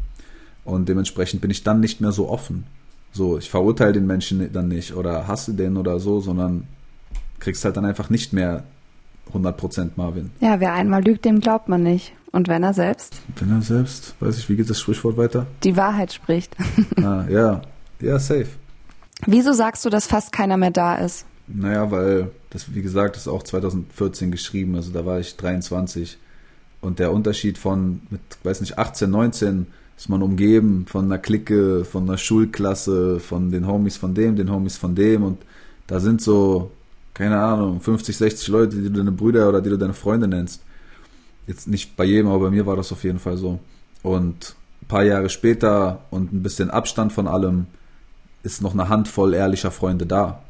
Und dementsprechend bin ich dann nicht mehr so offen. So, ich verurteile den Menschen dann nicht oder hasse den oder so, sondern kriegst halt dann einfach nicht mehr 100% Marvin. Ja, wer einmal lügt, dem glaubt man nicht. Und wenn er selbst? Wenn er selbst, weiß ich, wie geht das Sprichwort weiter? Die Wahrheit spricht. ah, ja, ja, safe. Wieso sagst du, dass fast keiner mehr da ist? Naja, weil das, wie gesagt, ist auch 2014 geschrieben, also da war ich 23. Und der Unterschied von, mit, weiß nicht, 18, 19 ist man umgeben von einer Clique, von einer Schulklasse, von den Homies von dem, den Homies von dem und da sind so, keine Ahnung, 50, 60 Leute, die du deine Brüder oder die du deine Freunde nennst. Jetzt nicht bei jedem, aber bei mir war das auf jeden Fall so. Und ein paar Jahre später und ein bisschen Abstand von allem ist noch eine Handvoll ehrlicher Freunde da.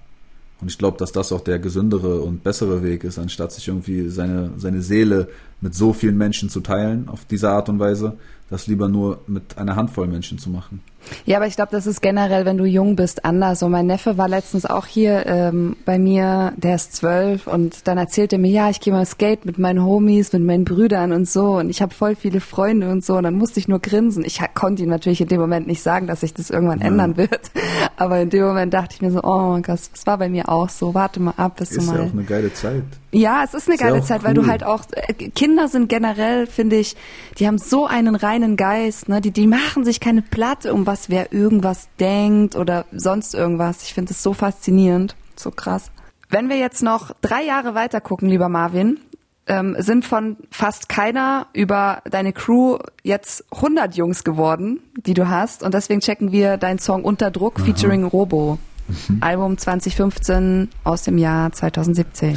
Und ich glaube, dass das auch der gesündere und bessere Weg ist, anstatt sich irgendwie seine, seine Seele mit so vielen Menschen zu teilen auf diese Art und Weise, das lieber nur mit einer Handvoll Menschen zu machen. Ja, aber ich glaube, das ist generell, wenn du jung bist, anders. Und mein Neffe war letztens auch hier ähm, bei mir, der ist zwölf und dann erzählt er mir, ja, ich gehe mal skate mit meinen Homies, mit meinen Brüdern und so und ich habe voll viele Freunde und so und dann musste ich nur grinsen. Ich konnte ihm natürlich in dem Moment nicht sagen, dass sich das irgendwann ja. ändern wird, aber in dem Moment dachte ich mir so, oh mein Gott, das war bei mir auch so. Warte mal ab, bis ist du mal. Ist ja auch eine geile Zeit. Ja, es ist eine ist geile Zeit, cool. weil du halt auch äh, Kinder sind generell, finde ich, die haben so einen reinen Geist, ne? Die die machen sich keine Platte um was wer irgendwas denkt oder sonst irgendwas. Ich finde es so faszinierend, so krass. Wenn wir jetzt noch drei Jahre weiter gucken, lieber Marvin, ähm, sind von fast keiner über deine Crew jetzt 100 Jungs geworden, die du hast. Und deswegen checken wir deinen Song Unter Druck Aha. featuring Robo. Mhm. Album 2015 aus dem Jahr 2017.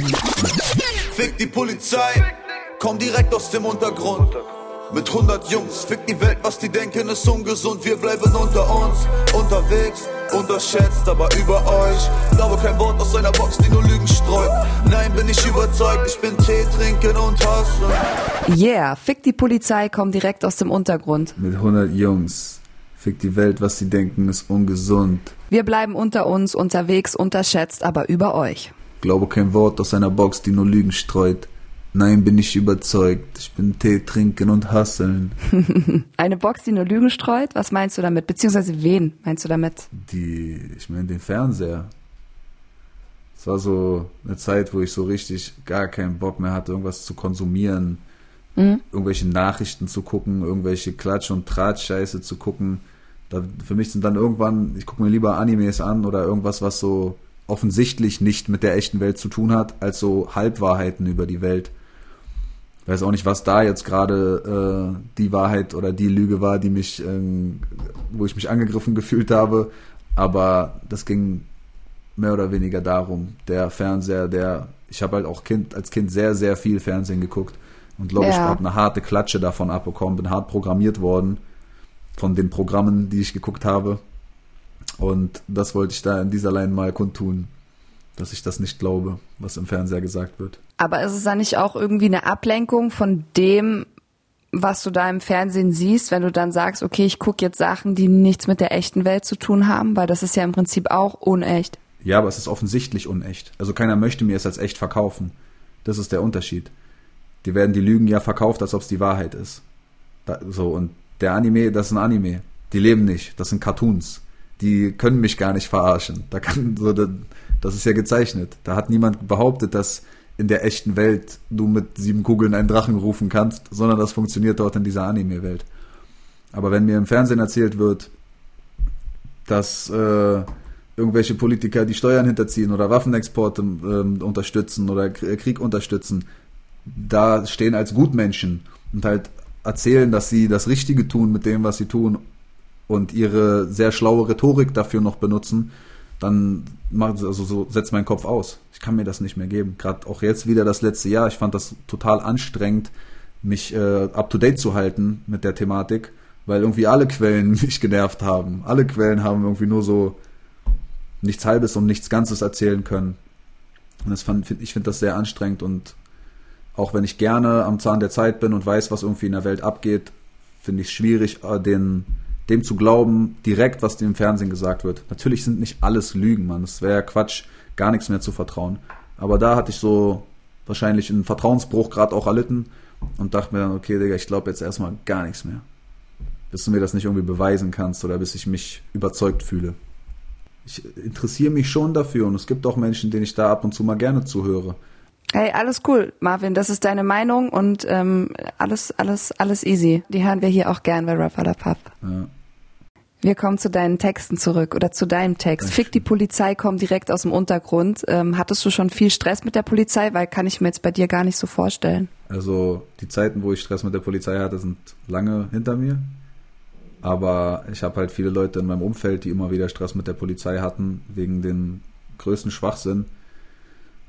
Fick die Polizei, komm direkt aus dem Untergrund. Mit 100 Jungs, fick die Welt, was die denken ist ungesund. Wir bleiben unter uns, unterwegs, unterschätzt, aber über euch. Glaube kein Wort aus einer Box, die nur Lügen streut. Nein, bin ich überzeugt, ich bin Tee trinken und hassen. Yeah, fick die Polizei, komm direkt aus dem Untergrund. Mit 100 Jungs. Fick die Welt, was sie denken, ist ungesund. Wir bleiben unter uns, unterwegs, unterschätzt, aber über euch. Glaube kein Wort aus einer Box, die nur Lügen streut. Nein, bin ich überzeugt. Ich bin Tee trinken und hasseln. Eine Box, die nur Lügen streut? Was meinst du damit? Beziehungsweise wen meinst du damit? Die, ich meine den Fernseher. Es war so eine Zeit, wo ich so richtig gar keinen Bock mehr hatte, irgendwas zu konsumieren, mhm. irgendwelche Nachrichten zu gucken, irgendwelche Klatsch- und Tratscheiße zu gucken. Da, für mich sind dann irgendwann, ich gucke mir lieber Animes an oder irgendwas, was so offensichtlich nicht mit der echten Welt zu tun hat, als so Halbwahrheiten über die Welt weiß auch nicht, was da jetzt gerade äh, die Wahrheit oder die Lüge war, die mich, ähm, wo ich mich angegriffen gefühlt habe. Aber das ging mehr oder weniger darum. Der Fernseher, der, ich habe halt auch kind, als Kind sehr, sehr viel Fernsehen geguckt und glaube ja. ich habe eine harte Klatsche davon abbekommen, bin hart programmiert worden von den Programmen, die ich geguckt habe. Und das wollte ich da in dieser Line mal kundtun dass ich das nicht glaube, was im Fernseher gesagt wird. Aber ist es dann nicht auch irgendwie eine Ablenkung von dem, was du da im Fernsehen siehst, wenn du dann sagst, okay, ich gucke jetzt Sachen, die nichts mit der echten Welt zu tun haben, weil das ist ja im Prinzip auch unecht. Ja, aber es ist offensichtlich unecht. Also keiner möchte mir es als echt verkaufen. Das ist der Unterschied. Die werden die Lügen ja verkauft, als ob es die Wahrheit ist. Da, so, und der Anime, das ist ein Anime. Die leben nicht, das sind Cartoons. Die können mich gar nicht verarschen. Da kann, so, das ist ja gezeichnet. Da hat niemand behauptet, dass in der echten Welt du mit sieben Kugeln einen Drachen rufen kannst, sondern das funktioniert dort in dieser Anime-Welt. Aber wenn mir im Fernsehen erzählt wird, dass äh, irgendwelche Politiker die Steuern hinterziehen oder Waffenexporte äh, unterstützen oder Krieg unterstützen, da stehen als Gutmenschen und halt erzählen, dass sie das Richtige tun mit dem, was sie tun und ihre sehr schlaue Rhetorik dafür noch benutzen, dann macht also so setzt mein Kopf aus. Kann mir das nicht mehr geben. Gerade auch jetzt wieder das letzte Jahr. Ich fand das total anstrengend, mich äh, up to date zu halten mit der Thematik, weil irgendwie alle Quellen mich genervt haben. Alle Quellen haben irgendwie nur so nichts Halbes und nichts Ganzes erzählen können. Und das fand, ich finde das sehr anstrengend und auch wenn ich gerne am Zahn der Zeit bin und weiß, was irgendwie in der Welt abgeht, finde ich es schwierig, äh, den, dem zu glauben, direkt, was dem Fernsehen gesagt wird. Natürlich sind nicht alles Lügen, man. Es wäre Quatsch, gar nichts mehr zu vertrauen. Aber da hatte ich so wahrscheinlich einen Vertrauensbruch gerade auch erlitten und dachte mir dann, okay, Digga, ich glaube jetzt erstmal gar nichts mehr. Bis du mir das nicht irgendwie beweisen kannst oder bis ich mich überzeugt fühle. Ich interessiere mich schon dafür und es gibt auch Menschen, denen ich da ab und zu mal gerne zuhöre. Hey, alles cool, Marvin, das ist deine Meinung und ähm, alles, alles, alles easy. Die hören wir hier auch gern bei der Pub. Ja. Wir kommen zu deinen Texten zurück oder zu deinem Text. Fick die Polizei kommt direkt aus dem Untergrund. Ähm, hattest du schon viel Stress mit der Polizei? Weil kann ich mir jetzt bei dir gar nicht so vorstellen. Also die Zeiten, wo ich Stress mit der Polizei hatte, sind lange hinter mir. Aber ich habe halt viele Leute in meinem Umfeld, die immer wieder Stress mit der Polizei hatten, wegen den größten Schwachsinn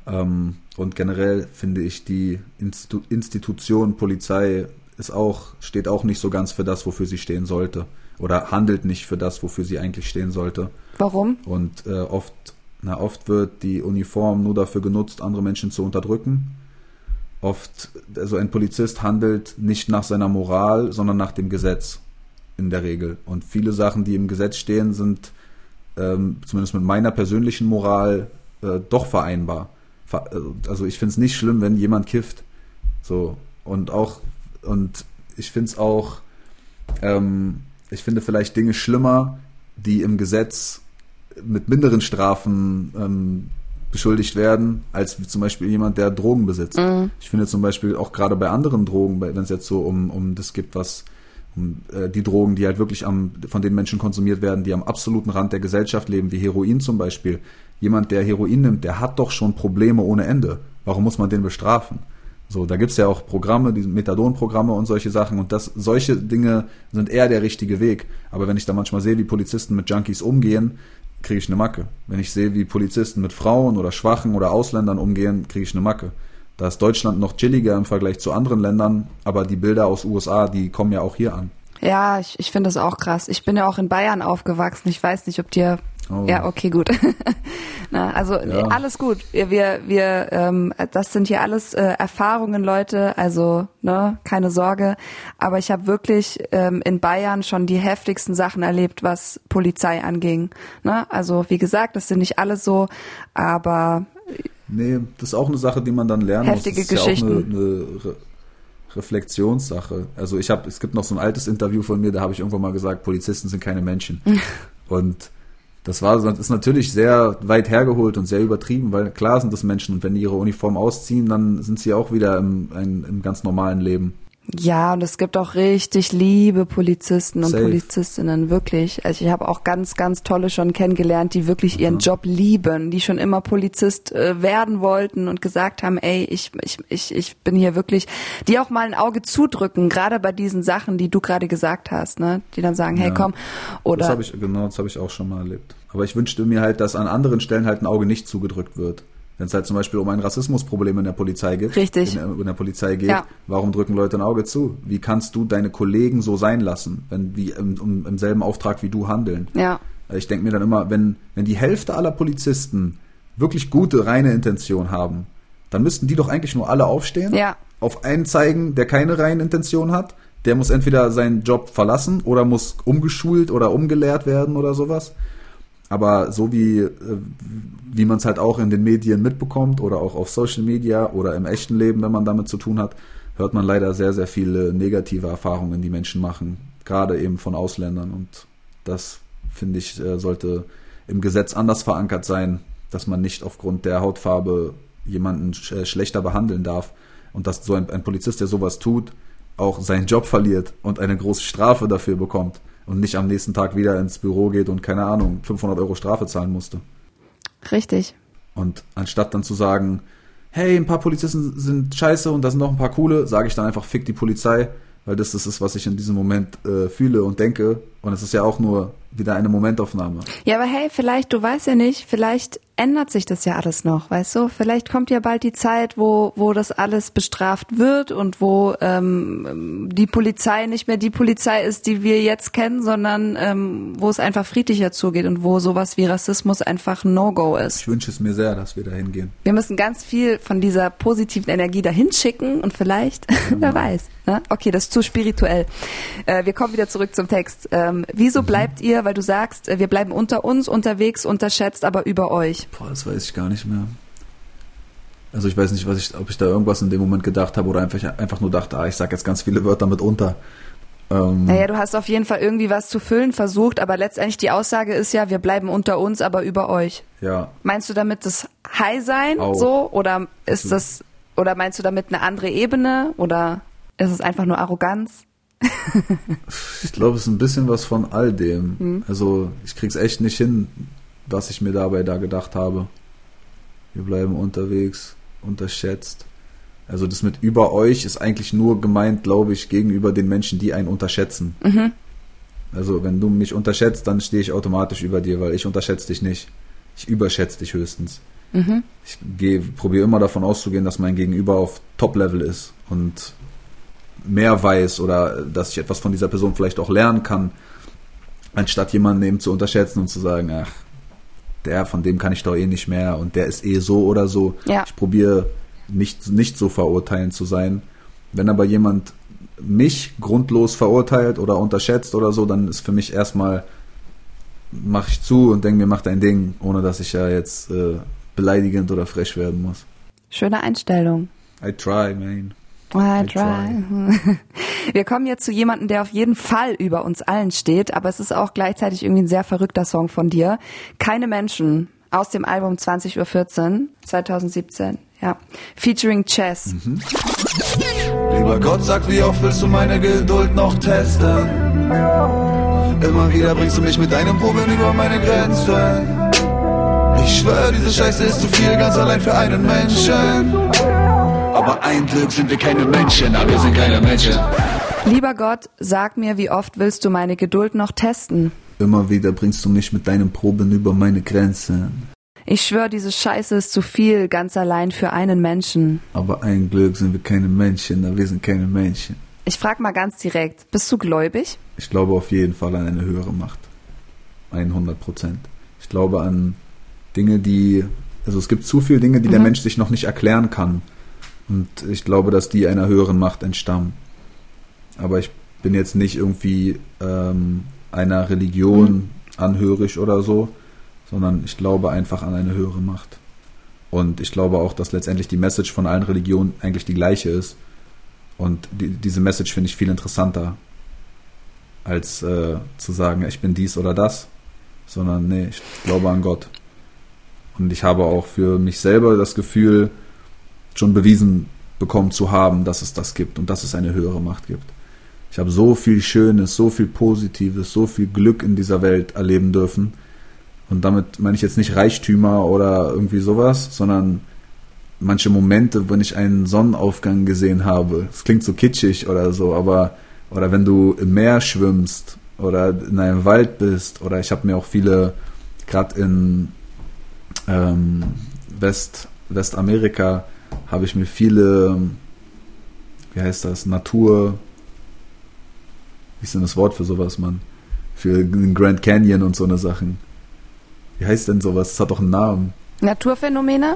ähm, und generell finde ich die Institu Institution Polizei ist auch, steht auch nicht so ganz für das, wofür sie stehen sollte. Oder handelt nicht für das, wofür sie eigentlich stehen sollte. Warum? Und äh, oft, na, oft wird die Uniform nur dafür genutzt, andere Menschen zu unterdrücken. Oft, also ein Polizist handelt nicht nach seiner Moral, sondern nach dem Gesetz in der Regel. Und viele Sachen, die im Gesetz stehen, sind ähm, zumindest mit meiner persönlichen Moral äh, doch vereinbar also ich finde es nicht schlimm, wenn jemand kifft. So. Und auch, und ich finde es auch, ähm, ich finde vielleicht Dinge schlimmer, die im Gesetz mit minderen Strafen ähm, beschuldigt werden, als zum Beispiel jemand, der Drogen besitzt. Mhm. Ich finde zum Beispiel auch gerade bei anderen Drogen, wenn es jetzt so um, um das gibt, was um äh, die Drogen, die halt wirklich am, von den Menschen konsumiert werden, die am absoluten Rand der Gesellschaft leben, wie Heroin zum Beispiel, jemand, der Heroin nimmt, der hat doch schon Probleme ohne Ende. Warum muss man den bestrafen? So, da gibt's ja auch Programme, diese Methadon-Programme und solche Sachen und das, solche Dinge sind eher der richtige Weg. Aber wenn ich da manchmal sehe, wie Polizisten mit Junkies umgehen, kriege ich eine Macke. Wenn ich sehe, wie Polizisten mit Frauen oder Schwachen oder Ausländern umgehen, kriege ich eine Macke. Da ist Deutschland noch chilliger im Vergleich zu anderen Ländern, aber die Bilder aus USA, die kommen ja auch hier an. Ja, ich, ich finde das auch krass. Ich bin ja auch in Bayern aufgewachsen. Ich weiß nicht, ob dir Oh. Ja, okay, gut. Na, also ja. alles gut. Wir, wir, wir ähm, das sind hier alles äh, Erfahrungen, Leute. Also ne, keine Sorge. Aber ich habe wirklich ähm, in Bayern schon die heftigsten Sachen erlebt, was Polizei anging. Ne? Also wie gesagt, das sind nicht alles so, aber nee, das ist auch eine Sache, die man dann lernen heftige muss. Das ist Geschichten. Ja auch eine, eine Re Reflexionssache. Also ich habe, es gibt noch so ein altes Interview von mir, da habe ich irgendwann mal gesagt, Polizisten sind keine Menschen. Und das war das ist natürlich sehr weit hergeholt und sehr übertrieben, weil klar sind das Menschen und wenn die ihre Uniform ausziehen, dann sind sie auch wieder im, ein, im ganz normalen Leben. Ja, und es gibt auch richtig liebe Polizisten und Safe. Polizistinnen, wirklich. Also ich habe auch ganz, ganz tolle schon kennengelernt, die wirklich ihren mhm. Job lieben, die schon immer Polizist äh, werden wollten und gesagt haben, ey, ich, ich, ich, ich bin hier wirklich, die auch mal ein Auge zudrücken, gerade bei diesen Sachen, die du gerade gesagt hast, ne? Die dann sagen, hey, komm, oder. Das habe ich, genau, das habe ich auch schon mal erlebt. Aber ich wünschte mir halt, dass an anderen Stellen halt ein Auge nicht zugedrückt wird. Wenn es halt zum Beispiel um ein Rassismusproblem in der Polizei geht, Richtig. In, in der Polizei geht, ja. warum drücken Leute ein Auge zu? Wie kannst du deine Kollegen so sein lassen, wenn die im, im, im selben Auftrag wie du handeln? Ja. Ich denke mir dann immer, wenn, wenn die Hälfte aller Polizisten wirklich gute, reine Intention haben, dann müssten die doch eigentlich nur alle aufstehen, ja. auf einen zeigen, der keine reine Intention hat, der muss entweder seinen Job verlassen oder muss umgeschult oder umgelehrt werden oder sowas. Aber so wie, äh, wie man es halt auch in den Medien mitbekommt oder auch auf Social Media oder im echten Leben, wenn man damit zu tun hat, hört man leider sehr, sehr viele negative Erfahrungen, die Menschen machen, gerade eben von Ausländern. Und das, finde ich, äh, sollte im Gesetz anders verankert sein, dass man nicht aufgrund der Hautfarbe jemanden äh, schlechter behandeln darf und dass so ein, ein Polizist, der sowas tut, auch seinen Job verliert und eine große Strafe dafür bekommt und nicht am nächsten Tag wieder ins Büro geht und keine Ahnung 500 Euro Strafe zahlen musste. Richtig. Und anstatt dann zu sagen, hey, ein paar Polizisten sind scheiße und da sind noch ein paar coole, sage ich dann einfach, fick die Polizei, weil das ist es, was ich in diesem Moment äh, fühle und denke. Und es ist ja auch nur wieder eine Momentaufnahme. Ja, aber hey, vielleicht, du weißt ja nicht, vielleicht ändert sich das ja alles noch, weißt du? Vielleicht kommt ja bald die Zeit, wo, wo das alles bestraft wird und wo ähm, die Polizei nicht mehr die Polizei ist, die wir jetzt kennen, sondern ähm, wo es einfach friedlicher zugeht und wo sowas wie Rassismus einfach No-Go ist. Ich wünsche es mir sehr, dass wir da hingehen. Wir müssen ganz viel von dieser positiven Energie dahin schicken und vielleicht, genau. wer weiß. Ne? Okay, das ist zu spirituell. Äh, wir kommen wieder zurück zum Text. Ähm, wieso mhm. bleibt ihr, weil du sagst, äh, wir bleiben unter uns unterwegs, unterschätzt aber über euch? Boah, das weiß ich gar nicht mehr. Also ich weiß nicht, was ich, ob ich da irgendwas in dem Moment gedacht habe oder einfach, einfach nur dachte, ah, ich sag jetzt ganz viele Wörter mit unter. Ähm, naja, du hast auf jeden Fall irgendwie was zu füllen versucht, aber letztendlich die Aussage ist ja, wir bleiben unter uns, aber über euch. Ja. Meinst du damit das High sein Auch. so oder ist das oder meinst du damit eine andere Ebene oder ist es einfach nur Arroganz? ich glaube, es ist ein bisschen was von all dem. Mhm. Also ich krieg's echt nicht hin, was ich mir dabei da gedacht habe. Wir bleiben unterwegs, unterschätzt. Also das mit über euch ist eigentlich nur gemeint, glaube ich, gegenüber den Menschen, die einen unterschätzen. Mhm. Also wenn du mich unterschätzt, dann stehe ich automatisch über dir, weil ich unterschätze dich nicht. Ich überschätze dich höchstens. Mhm. Ich probiere immer davon auszugehen, dass mein Gegenüber auf Top-Level ist und mehr weiß oder dass ich etwas von dieser Person vielleicht auch lernen kann, anstatt jemanden eben zu unterschätzen und zu sagen, ach, der, von dem kann ich doch eh nicht mehr und der ist eh so oder so. Ja. Ich probiere nicht, nicht so verurteilend zu sein. Wenn aber jemand mich grundlos verurteilt oder unterschätzt oder so, dann ist für mich erstmal, mache ich zu und denke mir, mach dein Ding, ohne dass ich ja jetzt äh, beleidigend oder frech werden muss. Schöne Einstellung. I try, man. I try. Wir kommen jetzt zu jemandem, der auf jeden Fall über uns allen steht, aber es ist auch gleichzeitig irgendwie ein sehr verrückter Song von dir. Keine Menschen aus dem Album 20.14 Uhr 2017. Ja. Featuring Chess. Mhm. Lieber Gott, sag, wie oft willst du meine Geduld noch testen? Immer wieder bringst du mich mit deinen Proben über meine Grenzen. Ich schwör, diese Scheiße ist zu viel, ganz allein für einen Menschen. Aber ein Glück sind wir keine Menschen, aber wir sind keine Menschen. Lieber Gott, sag mir, wie oft willst du meine Geduld noch testen? Immer wieder bringst du mich mit deinen Proben über meine Grenzen. Ich schwör, diese Scheiße ist zu viel, ganz allein für einen Menschen. Aber ein Glück sind wir keine Menschen, aber wir sind keine Menschen. Ich frag mal ganz direkt, bist du gläubig? Ich glaube auf jeden Fall an eine höhere Macht. 100 Prozent. Ich glaube an Dinge, die, also es gibt zu viele Dinge, die mhm. der Mensch sich noch nicht erklären kann. Und ich glaube, dass die einer höheren Macht entstammen. Aber ich bin jetzt nicht irgendwie ähm, einer Religion mhm. anhörig oder so, sondern ich glaube einfach an eine höhere Macht. Und ich glaube auch, dass letztendlich die Message von allen Religionen eigentlich die gleiche ist. Und die, diese Message finde ich viel interessanter, als äh, zu sagen, ich bin dies oder das, sondern nee, ich glaube an Gott. Und ich habe auch für mich selber das Gefühl, schon bewiesen bekommen zu haben, dass es das gibt und dass es eine höhere Macht gibt. Ich habe so viel Schönes, so viel Positives, so viel Glück in dieser Welt erleben dürfen, und damit meine ich jetzt nicht Reichtümer oder irgendwie sowas, sondern manche Momente, wenn ich einen Sonnenaufgang gesehen habe. Es klingt so kitschig oder so, aber oder wenn du im Meer schwimmst oder in einem Wald bist oder ich habe mir auch viele gerade in ähm, West Westamerika habe ich mir viele wie heißt das Natur wie ist denn das Wort für sowas man für den Grand Canyon und so eine Sachen wie heißt denn sowas? Das hat doch einen Namen. Naturphänomene?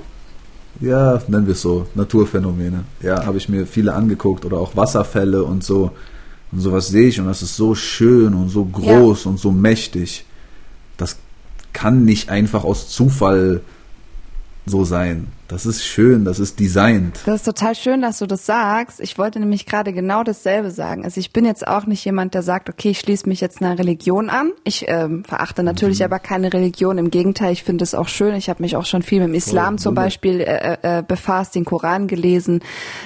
Ja, nennen wir es so. Naturphänomene. Ja, habe ich mir viele angeguckt oder auch Wasserfälle und so. Und sowas sehe ich und das ist so schön und so groß ja. und so mächtig. Das kann nicht einfach aus Zufall so sein. Das ist schön, das ist designt. Das ist total schön, dass du das sagst. Ich wollte nämlich gerade genau dasselbe sagen. Also ich bin jetzt auch nicht jemand, der sagt, okay, ich schließe mich jetzt einer Religion an. Ich ähm, verachte natürlich mhm. aber keine Religion. Im Gegenteil, ich finde es auch schön. Ich habe mich auch schon viel mit dem Islam oh, zum Beispiel äh, äh, befasst, den Koran gelesen,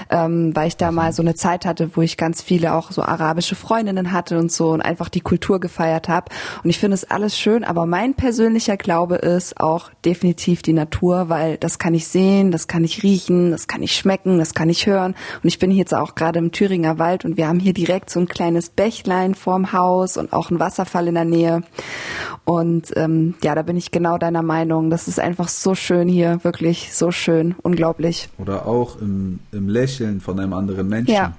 ähm, weil ich da mal so eine Zeit hatte, wo ich ganz viele auch so arabische Freundinnen hatte und so und einfach die Kultur gefeiert habe. Und ich finde es alles schön, aber mein persönlicher Glaube ist auch definitiv die Natur, weil das kann ich sehen sehen, das kann ich riechen, das kann ich schmecken, das kann ich hören. Und ich bin jetzt auch gerade im Thüringer Wald und wir haben hier direkt so ein kleines Bächlein vorm Haus und auch einen Wasserfall in der Nähe. Und ähm, ja, da bin ich genau deiner Meinung. Das ist einfach so schön hier, wirklich so schön, unglaublich. Oder auch im, im Lächeln von einem anderen Menschen. Ja.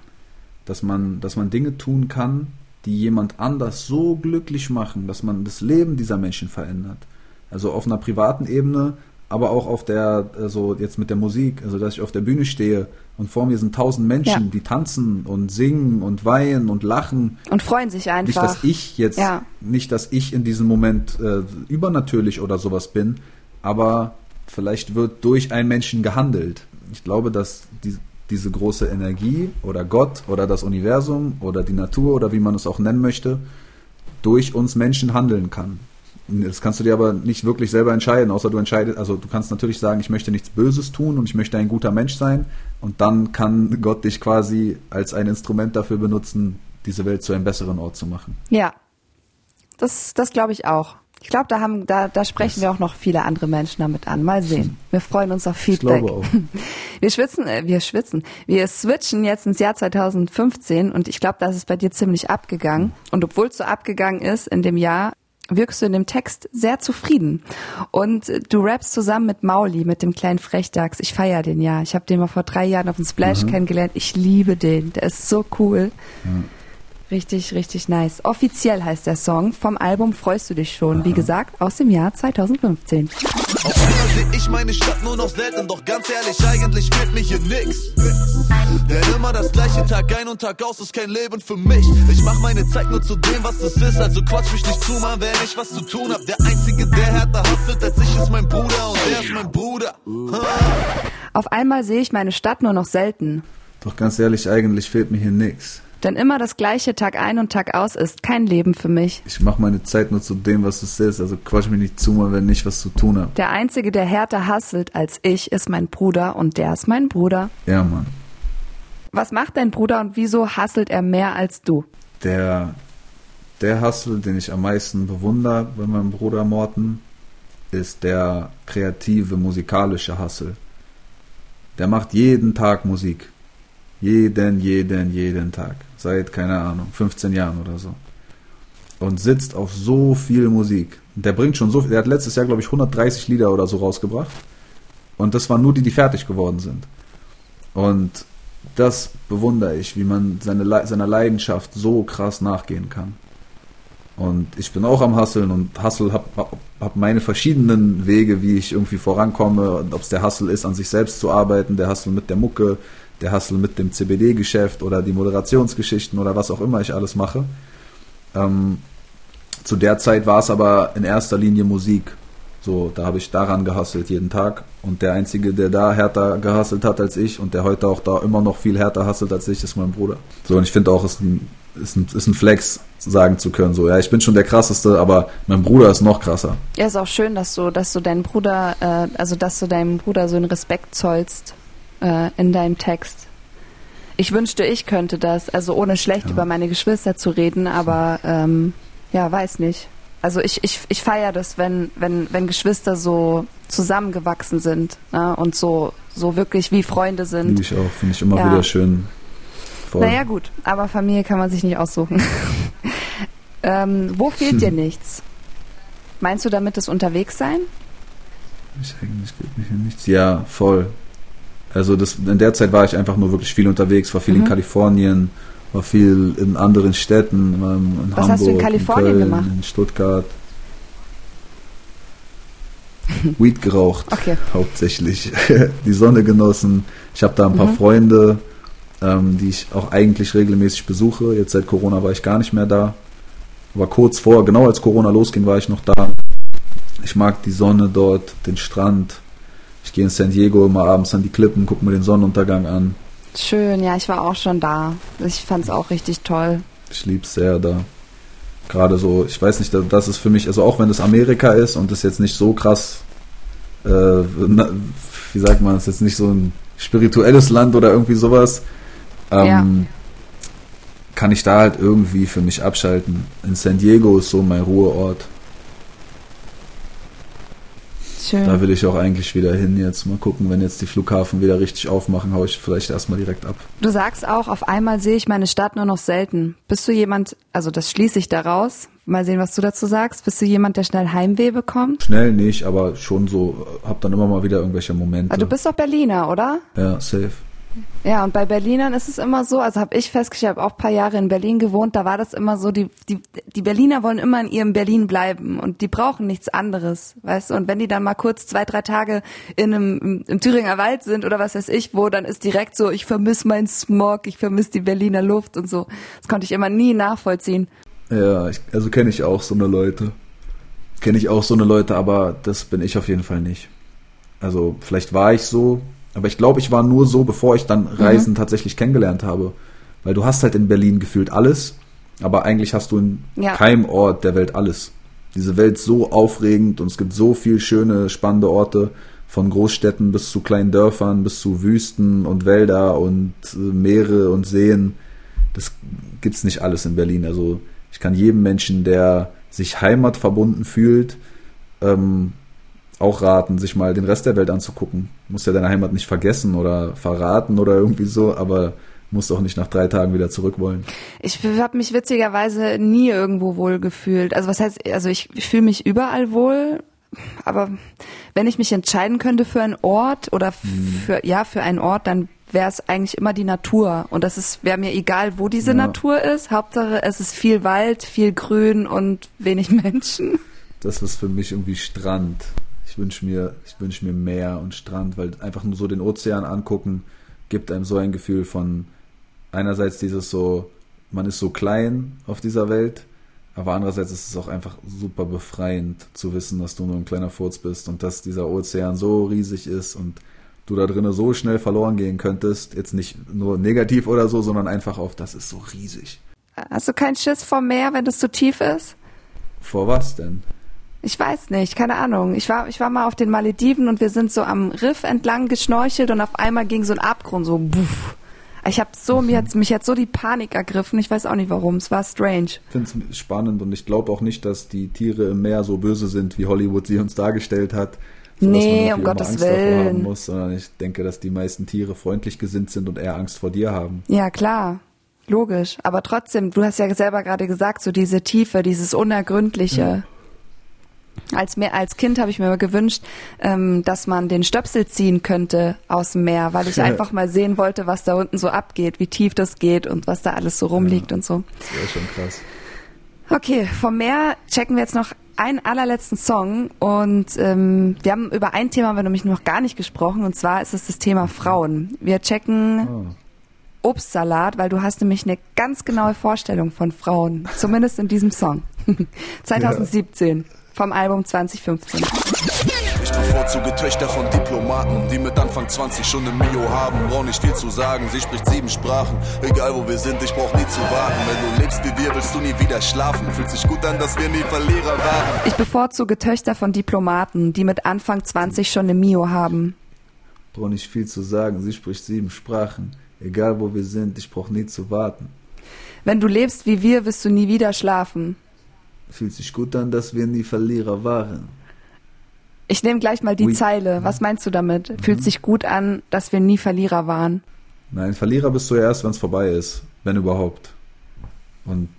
Dass man, dass man Dinge tun kann, die jemand anders so glücklich machen, dass man das Leben dieser Menschen verändert. Also auf einer privaten Ebene aber auch auf der, also jetzt mit der Musik, also dass ich auf der Bühne stehe und vor mir sind tausend Menschen, ja. die tanzen und singen und weinen und lachen. Und freuen sich einfach. Nicht, dass ich jetzt, ja. nicht, dass ich in diesem Moment äh, übernatürlich oder sowas bin, aber vielleicht wird durch einen Menschen gehandelt. Ich glaube, dass die, diese große Energie oder Gott oder das Universum oder die Natur oder wie man es auch nennen möchte, durch uns Menschen handeln kann. Das kannst du dir aber nicht wirklich selber entscheiden, außer du entscheidest, also du kannst natürlich sagen, ich möchte nichts Böses tun und ich möchte ein guter Mensch sein und dann kann Gott dich quasi als ein Instrument dafür benutzen, diese Welt zu einem besseren Ort zu machen. Ja, das, das glaube ich auch. Ich glaube, da haben, da, da sprechen das wir auch noch viele andere Menschen damit an. Mal sehen. Wir freuen uns auf Feedback. Ich glaube auch. Wir schwitzen, äh, wir schwitzen. Wir switchen jetzt ins Jahr 2015 und ich glaube, das ist bei dir ziemlich abgegangen. Und obwohl es so abgegangen ist in dem Jahr, wirkst du in dem Text sehr zufrieden. Und du rappst zusammen mit Mauli, mit dem kleinen Frechdachs. Ich feiere den ja. Ich habe den mal vor drei Jahren auf dem Splash mhm. kennengelernt. Ich liebe den. Der ist so cool. Mhm. Richtig, richtig nice. Offiziell heißt der Song. Vom Album freust du dich schon. Aha. Wie gesagt, aus dem Jahr 2015. Auf einmal seh ich meine Stadt nur noch selten, doch ganz ehrlich, eigentlich fehlt mir hier nix. Denn immer das gleiche Tag ein und Tag aus ist kein Leben für mich. Ich mach meine Zeit nur zu dem, was es ist, also quatsch mich nicht zu, man, wenn ich was zu tun hab. Der Einzige, der härter hustelt als ich, ist mein Bruder und der ist mein Bruder. Auf einmal sehe ich meine Stadt nur noch selten. Doch ganz ehrlich, eigentlich fehlt mir hier nix. Denn immer das gleiche Tag ein und Tag aus ist kein Leben für mich. Ich mache meine Zeit nur zu dem, was es ist. Also quatsch mich nicht zu, wenn ich was zu tun habe. Der Einzige, der härter hasselt als ich, ist mein Bruder und der ist mein Bruder. Ja, Mann. Was macht dein Bruder und wieso hasselt er mehr als du? Der, der Hassel, den ich am meisten bewundere bei meinem Bruder Morten, ist der kreative, musikalische Hassel. Der macht jeden Tag Musik. Jeden, jeden, jeden Tag. Seit, keine Ahnung, 15 Jahren oder so. Und sitzt auf so viel Musik. Der bringt schon so viel. Der hat letztes Jahr, glaube ich, 130 Lieder oder so rausgebracht. Und das waren nur die, die fertig geworden sind. Und das bewundere ich, wie man seine, seiner Leidenschaft so krass nachgehen kann. Und ich bin auch am Hasseln und Hassel hab, hab meine verschiedenen Wege, wie ich irgendwie vorankomme. Ob es der Hassel ist, an sich selbst zu arbeiten, der Hassel mit der Mucke, der Hustle mit dem CBD-Geschäft oder die Moderationsgeschichten oder was auch immer ich alles mache. Ähm, zu der Zeit war es aber in erster Linie Musik. So, da habe ich daran gehasselt jeden Tag. Und der Einzige, der da härter gehasselt hat als ich und der heute auch da immer noch viel härter hasselt als ich, ist mein Bruder. So, und ich finde auch, es ist ein, ist, ein, ist ein Flex, sagen zu können. So, ja, ich bin schon der krasseste, aber mein Bruder ist noch krasser. Ja, ist auch schön, dass du, dass du deinen Bruder, äh, also dass du deinem Bruder so einen Respekt zollst äh, in deinem Text. Ich wünschte, ich könnte das, also ohne schlecht ja. über meine Geschwister zu reden, aber ähm, ja, weiß nicht. Also ich, ich, ich feiere das, wenn, wenn, wenn Geschwister so zusammengewachsen sind ne? und so, so wirklich wie Freunde sind. Finde ich auch, finde ich immer ja. wieder schön. Voll. Naja gut, aber Familie kann man sich nicht aussuchen. ähm, wo fehlt hm. dir nichts? Meinst du damit das Unterwegssein? Ich eigentlich fehlt mir hier nichts. Ja, voll. Also das, in der Zeit war ich einfach nur wirklich viel unterwegs, war viel mhm. in Kalifornien, war viel in anderen Städten, in Was Hamburg, hast du in Kalifornien in Köln, gemacht? in Stuttgart. Weed geraucht, okay. hauptsächlich. Die Sonne genossen. Ich habe da ein paar mhm. Freunde ähm, die ich auch eigentlich regelmäßig besuche. Jetzt seit Corona war ich gar nicht mehr da. Aber kurz vor, genau als Corona losging, war ich noch da. Ich mag die Sonne dort, den Strand. Ich gehe in San Diego immer abends an die Klippen, gucke mir den Sonnenuntergang an. Schön, ja, ich war auch schon da. Ich fand es auch richtig toll. Ich liebe es sehr da. Gerade so, ich weiß nicht, das ist für mich, also auch wenn es Amerika ist und es jetzt nicht so krass, äh, wie sagt man, es ist jetzt nicht so ein spirituelles Land oder irgendwie sowas, ähm, ja. kann ich da halt irgendwie für mich abschalten. In San Diego ist so mein Ruheort. Schön. Da will ich auch eigentlich wieder hin jetzt. Mal gucken, wenn jetzt die Flughafen wieder richtig aufmachen, haue ich vielleicht erstmal direkt ab. Du sagst auch, auf einmal sehe ich meine Stadt nur noch selten. Bist du jemand, also das schließe ich daraus, mal sehen, was du dazu sagst. Bist du jemand, der schnell Heimweh bekommt? Schnell nicht, aber schon so, hab dann immer mal wieder irgendwelche Momente. Aber du bist doch Berliner, oder? Ja, safe. Ja, und bei Berlinern ist es immer so, also habe ich festgestellt, ich habe auch ein paar Jahre in Berlin gewohnt, da war das immer so, die, die, die Berliner wollen immer in ihrem Berlin bleiben und die brauchen nichts anderes, weißt du, und wenn die dann mal kurz zwei, drei Tage in einem, im, Thüringer Wald sind oder was weiß ich wo, dann ist direkt so, ich vermisse meinen Smog, ich vermisse die Berliner Luft und so. Das konnte ich immer nie nachvollziehen. Ja, ich, also kenne ich auch so eine Leute. Kenne ich auch so eine Leute, aber das bin ich auf jeden Fall nicht. Also vielleicht war ich so, aber ich glaube, ich war nur so, bevor ich dann Reisen mhm. tatsächlich kennengelernt habe. Weil du hast halt in Berlin gefühlt alles, aber eigentlich hast du in ja. keinem Ort der Welt alles. Diese Welt ist so aufregend und es gibt so viel schöne, spannende Orte, von Großstädten bis zu kleinen Dörfern, bis zu Wüsten und Wälder und äh, Meere und Seen. Das gibt's nicht alles in Berlin. Also ich kann jedem Menschen, der sich heimatverbunden fühlt, ähm, auch raten, sich mal den Rest der Welt anzugucken. Du musst ja deine Heimat nicht vergessen oder verraten oder irgendwie so, aber musst auch nicht nach drei Tagen wieder zurück wollen. Ich habe mich witzigerweise nie irgendwo wohl gefühlt. Also was heißt, also ich, ich fühle mich überall wohl, aber wenn ich mich entscheiden könnte für einen Ort oder hm. für ja für einen Ort, dann wäre es eigentlich immer die Natur und das ist wäre mir egal, wo diese ja. Natur ist. Hauptsache es ist viel Wald, viel Grün und wenig Menschen. Das ist für mich irgendwie Strand. Ich wünsche mir, ich wünsche mir Meer und Strand, weil einfach nur so den Ozean angucken gibt einem so ein Gefühl von einerseits dieses so, man ist so klein auf dieser Welt, aber andererseits ist es auch einfach super befreiend zu wissen, dass du nur ein kleiner Furz bist und dass dieser Ozean so riesig ist und du da drinnen so schnell verloren gehen könntest. Jetzt nicht nur negativ oder so, sondern einfach auf, das ist so riesig. Hast du keinen Schiss vor Meer, wenn es zu tief ist? Vor was denn? Ich weiß nicht, keine Ahnung. Ich war, ich war mal auf den Malediven und wir sind so am Riff entlang geschnorchelt und auf einmal ging so ein Abgrund so buff. Ich habe so mhm. mir jetzt mich jetzt so die Panik ergriffen. Ich weiß auch nicht warum. Es war strange. Ich finde es spannend und ich glaube auch nicht, dass die Tiere im Meer so böse sind, wie Hollywood sie uns dargestellt hat. So, nee, um Gottes Angst Willen. Haben muss, sondern ich denke, dass die meisten Tiere freundlich gesinnt sind und eher Angst vor dir haben. Ja, klar. Logisch. Aber trotzdem, du hast ja selber gerade gesagt, so diese Tiefe, dieses Unergründliche. Ja als, mehr, als Kind habe ich mir gewünscht, ähm, dass man den Stöpsel ziehen könnte aus dem Meer, weil ich einfach mal sehen wollte, was da unten so abgeht, wie tief das geht und was da alles so rumliegt ja, und so. Das wäre schon krass. Okay, vom Meer checken wir jetzt noch einen allerletzten Song und ähm, wir haben über ein Thema wir nämlich noch gar nicht gesprochen und zwar ist es das Thema Frauen. Wir checken oh. Obstsalat, weil du hast nämlich eine ganz genaue Vorstellung von Frauen, zumindest in diesem Song. 2017. Ja vom Album 2015. Ich bevorzuge Töchter von Diplomaten, die mit Anfang 20 schon ein Mio haben. Brauch nicht viel zu sagen, sie spricht sieben Sprachen. Egal wo wir sind, ich brauch nie zu warten. Wenn du lebst wie wir, willst du nie wieder schlafen. Fühlt sich gut an, dass wir nie Verlierer waren. Ich bevorzuge Töchter von Diplomaten, die mit Anfang 20 schon ein Mio haben. Brauch nicht viel zu sagen, sie spricht sieben Sprachen. Egal wo wir sind, ich brauch nie zu warten. Wenn du lebst wie wir, wirst du nie wieder schlafen. Fühlt sich gut an, dass wir nie Verlierer waren. Ich nehme gleich mal die oui. Zeile. Was meinst du damit? Mhm. Fühlt sich gut an, dass wir nie Verlierer waren. Nein, Verlierer bist du erst, wenn es vorbei ist. Wenn überhaupt. Und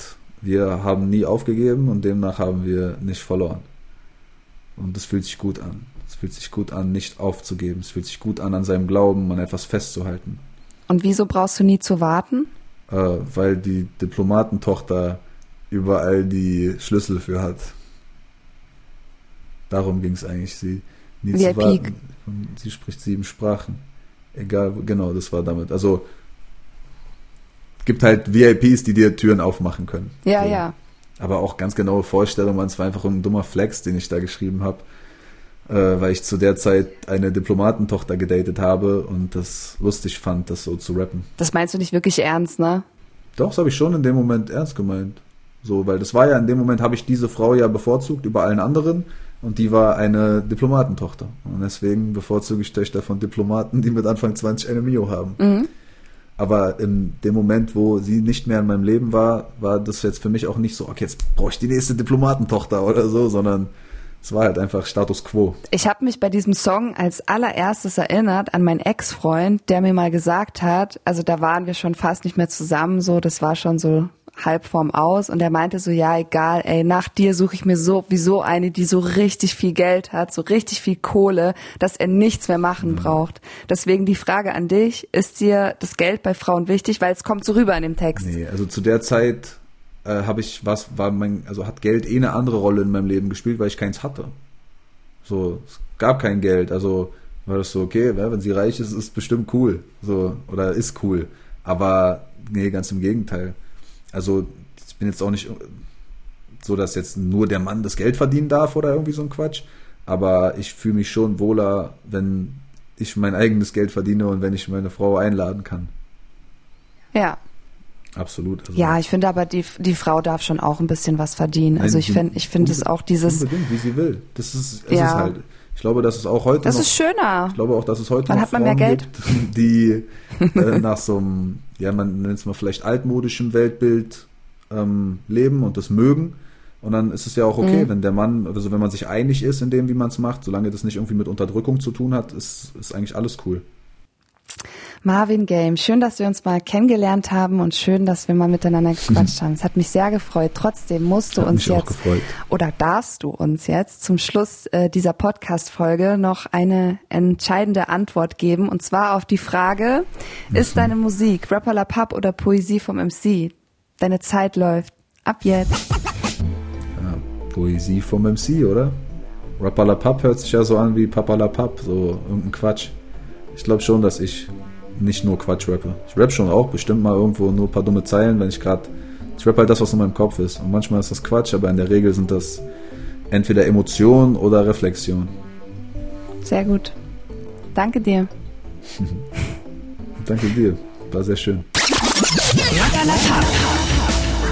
wir haben nie aufgegeben und demnach haben wir nicht verloren. Und es fühlt sich gut an. Es fühlt sich gut an, nicht aufzugeben. Es fühlt sich gut an, an seinem Glauben, an etwas festzuhalten. Und wieso brauchst du nie zu warten? Äh, weil die Diplomatentochter überall die Schlüssel für hat. Darum ging es eigentlich, sie nie zu warten. Sie spricht sieben Sprachen. Egal, genau, das war damit. Also gibt halt VIPs, die dir Türen aufmachen können. Ja, so. ja. Aber auch ganz genaue Vorstellungen, es war einfach ein dummer Flex, den ich da geschrieben habe, äh, weil ich zu der Zeit eine Diplomatentochter gedatet habe und das lustig fand, das so zu rappen. Das meinst du nicht wirklich ernst, ne? Doch, das habe ich schon in dem Moment ernst gemeint. So, weil das war ja in dem Moment habe ich diese Frau ja bevorzugt über allen anderen und die war eine Diplomatentochter. Und deswegen bevorzuge ich Töchter von Diplomaten, die mit Anfang 20 eine Mio haben. Mhm. Aber in dem Moment, wo sie nicht mehr in meinem Leben war, war das jetzt für mich auch nicht so, okay, jetzt brauche ich die nächste Diplomatentochter oder so, sondern es war halt einfach Status quo. Ich habe mich bei diesem Song als allererstes erinnert an meinen Ex-Freund, der mir mal gesagt hat, also da waren wir schon fast nicht mehr zusammen, so, das war schon so halb vorm Aus und er meinte so, ja, egal, ey, nach dir suche ich mir sowieso eine, die so richtig viel Geld hat, so richtig viel Kohle, dass er nichts mehr machen mhm. braucht. Deswegen die Frage an dich, ist dir das Geld bei Frauen wichtig, weil es kommt so rüber in dem Text? Nee, also zu der Zeit äh, habe ich was, war mein, also hat Geld eh eine andere Rolle in meinem Leben gespielt, weil ich keins hatte. So, es gab kein Geld, also war das so, okay, wenn sie reich ist, ist bestimmt cool, so, oder ist cool. Aber nee, ganz im Gegenteil also ich bin jetzt auch nicht so, dass jetzt nur der Mann das Geld verdienen darf oder irgendwie so ein Quatsch. Aber ich fühle mich schon wohler, wenn ich mein eigenes Geld verdiene und wenn ich meine Frau einladen kann. Ja. Absolut. Also ja, ich finde aber, die, die Frau darf schon auch ein bisschen was verdienen. Also ich finde ich finde es auch dieses. Unbedingt, wie sie will. Das ist, es ja. ist halt. Ich glaube, dass es auch heute. Das noch, ist schöner. Ich glaube auch, dass es heute Wann noch hat man Frauen mehr Geld? gibt, die äh, nach so einem ja, man nennt es mal vielleicht altmodischem Weltbild ähm, leben und das mögen. Und dann ist es ja auch okay, mhm. wenn der Mann, also wenn man sich einig ist in dem, wie man es macht, solange das nicht irgendwie mit Unterdrückung zu tun hat, ist, ist eigentlich alles cool. Marvin Game, schön, dass wir uns mal kennengelernt haben und schön, dass wir mal miteinander gequatscht haben. Es hat mich sehr gefreut. Trotzdem musst du hat uns jetzt oder darfst du uns jetzt zum Schluss äh, dieser Podcast-Folge noch eine entscheidende Antwort geben und zwar auf die Frage: mhm. Ist deine Musik Rapper La Pub oder Poesie vom MC? Deine Zeit läuft. Ab jetzt. Ja, Poesie vom MC, oder? Rapper La Pub hört sich ja so an wie Papa La Pub, so irgendein Quatsch. Ich glaube schon, dass ich nicht nur Quatsch rappe. Ich rap schon auch bestimmt mal irgendwo nur ein paar dumme Zeilen, wenn ich gerade. Ich rap halt das, was in meinem Kopf ist. Und manchmal ist das Quatsch, aber in der Regel sind das entweder Emotionen oder Reflexion. Sehr gut. Danke dir. Danke dir. War sehr schön.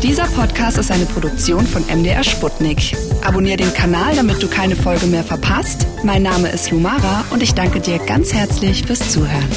Dieser Podcast ist eine Produktion von MDR Sputnik. Abonnier den Kanal, damit du keine Folge mehr verpasst. Mein Name ist Lumara und ich danke dir ganz herzlich fürs Zuhören.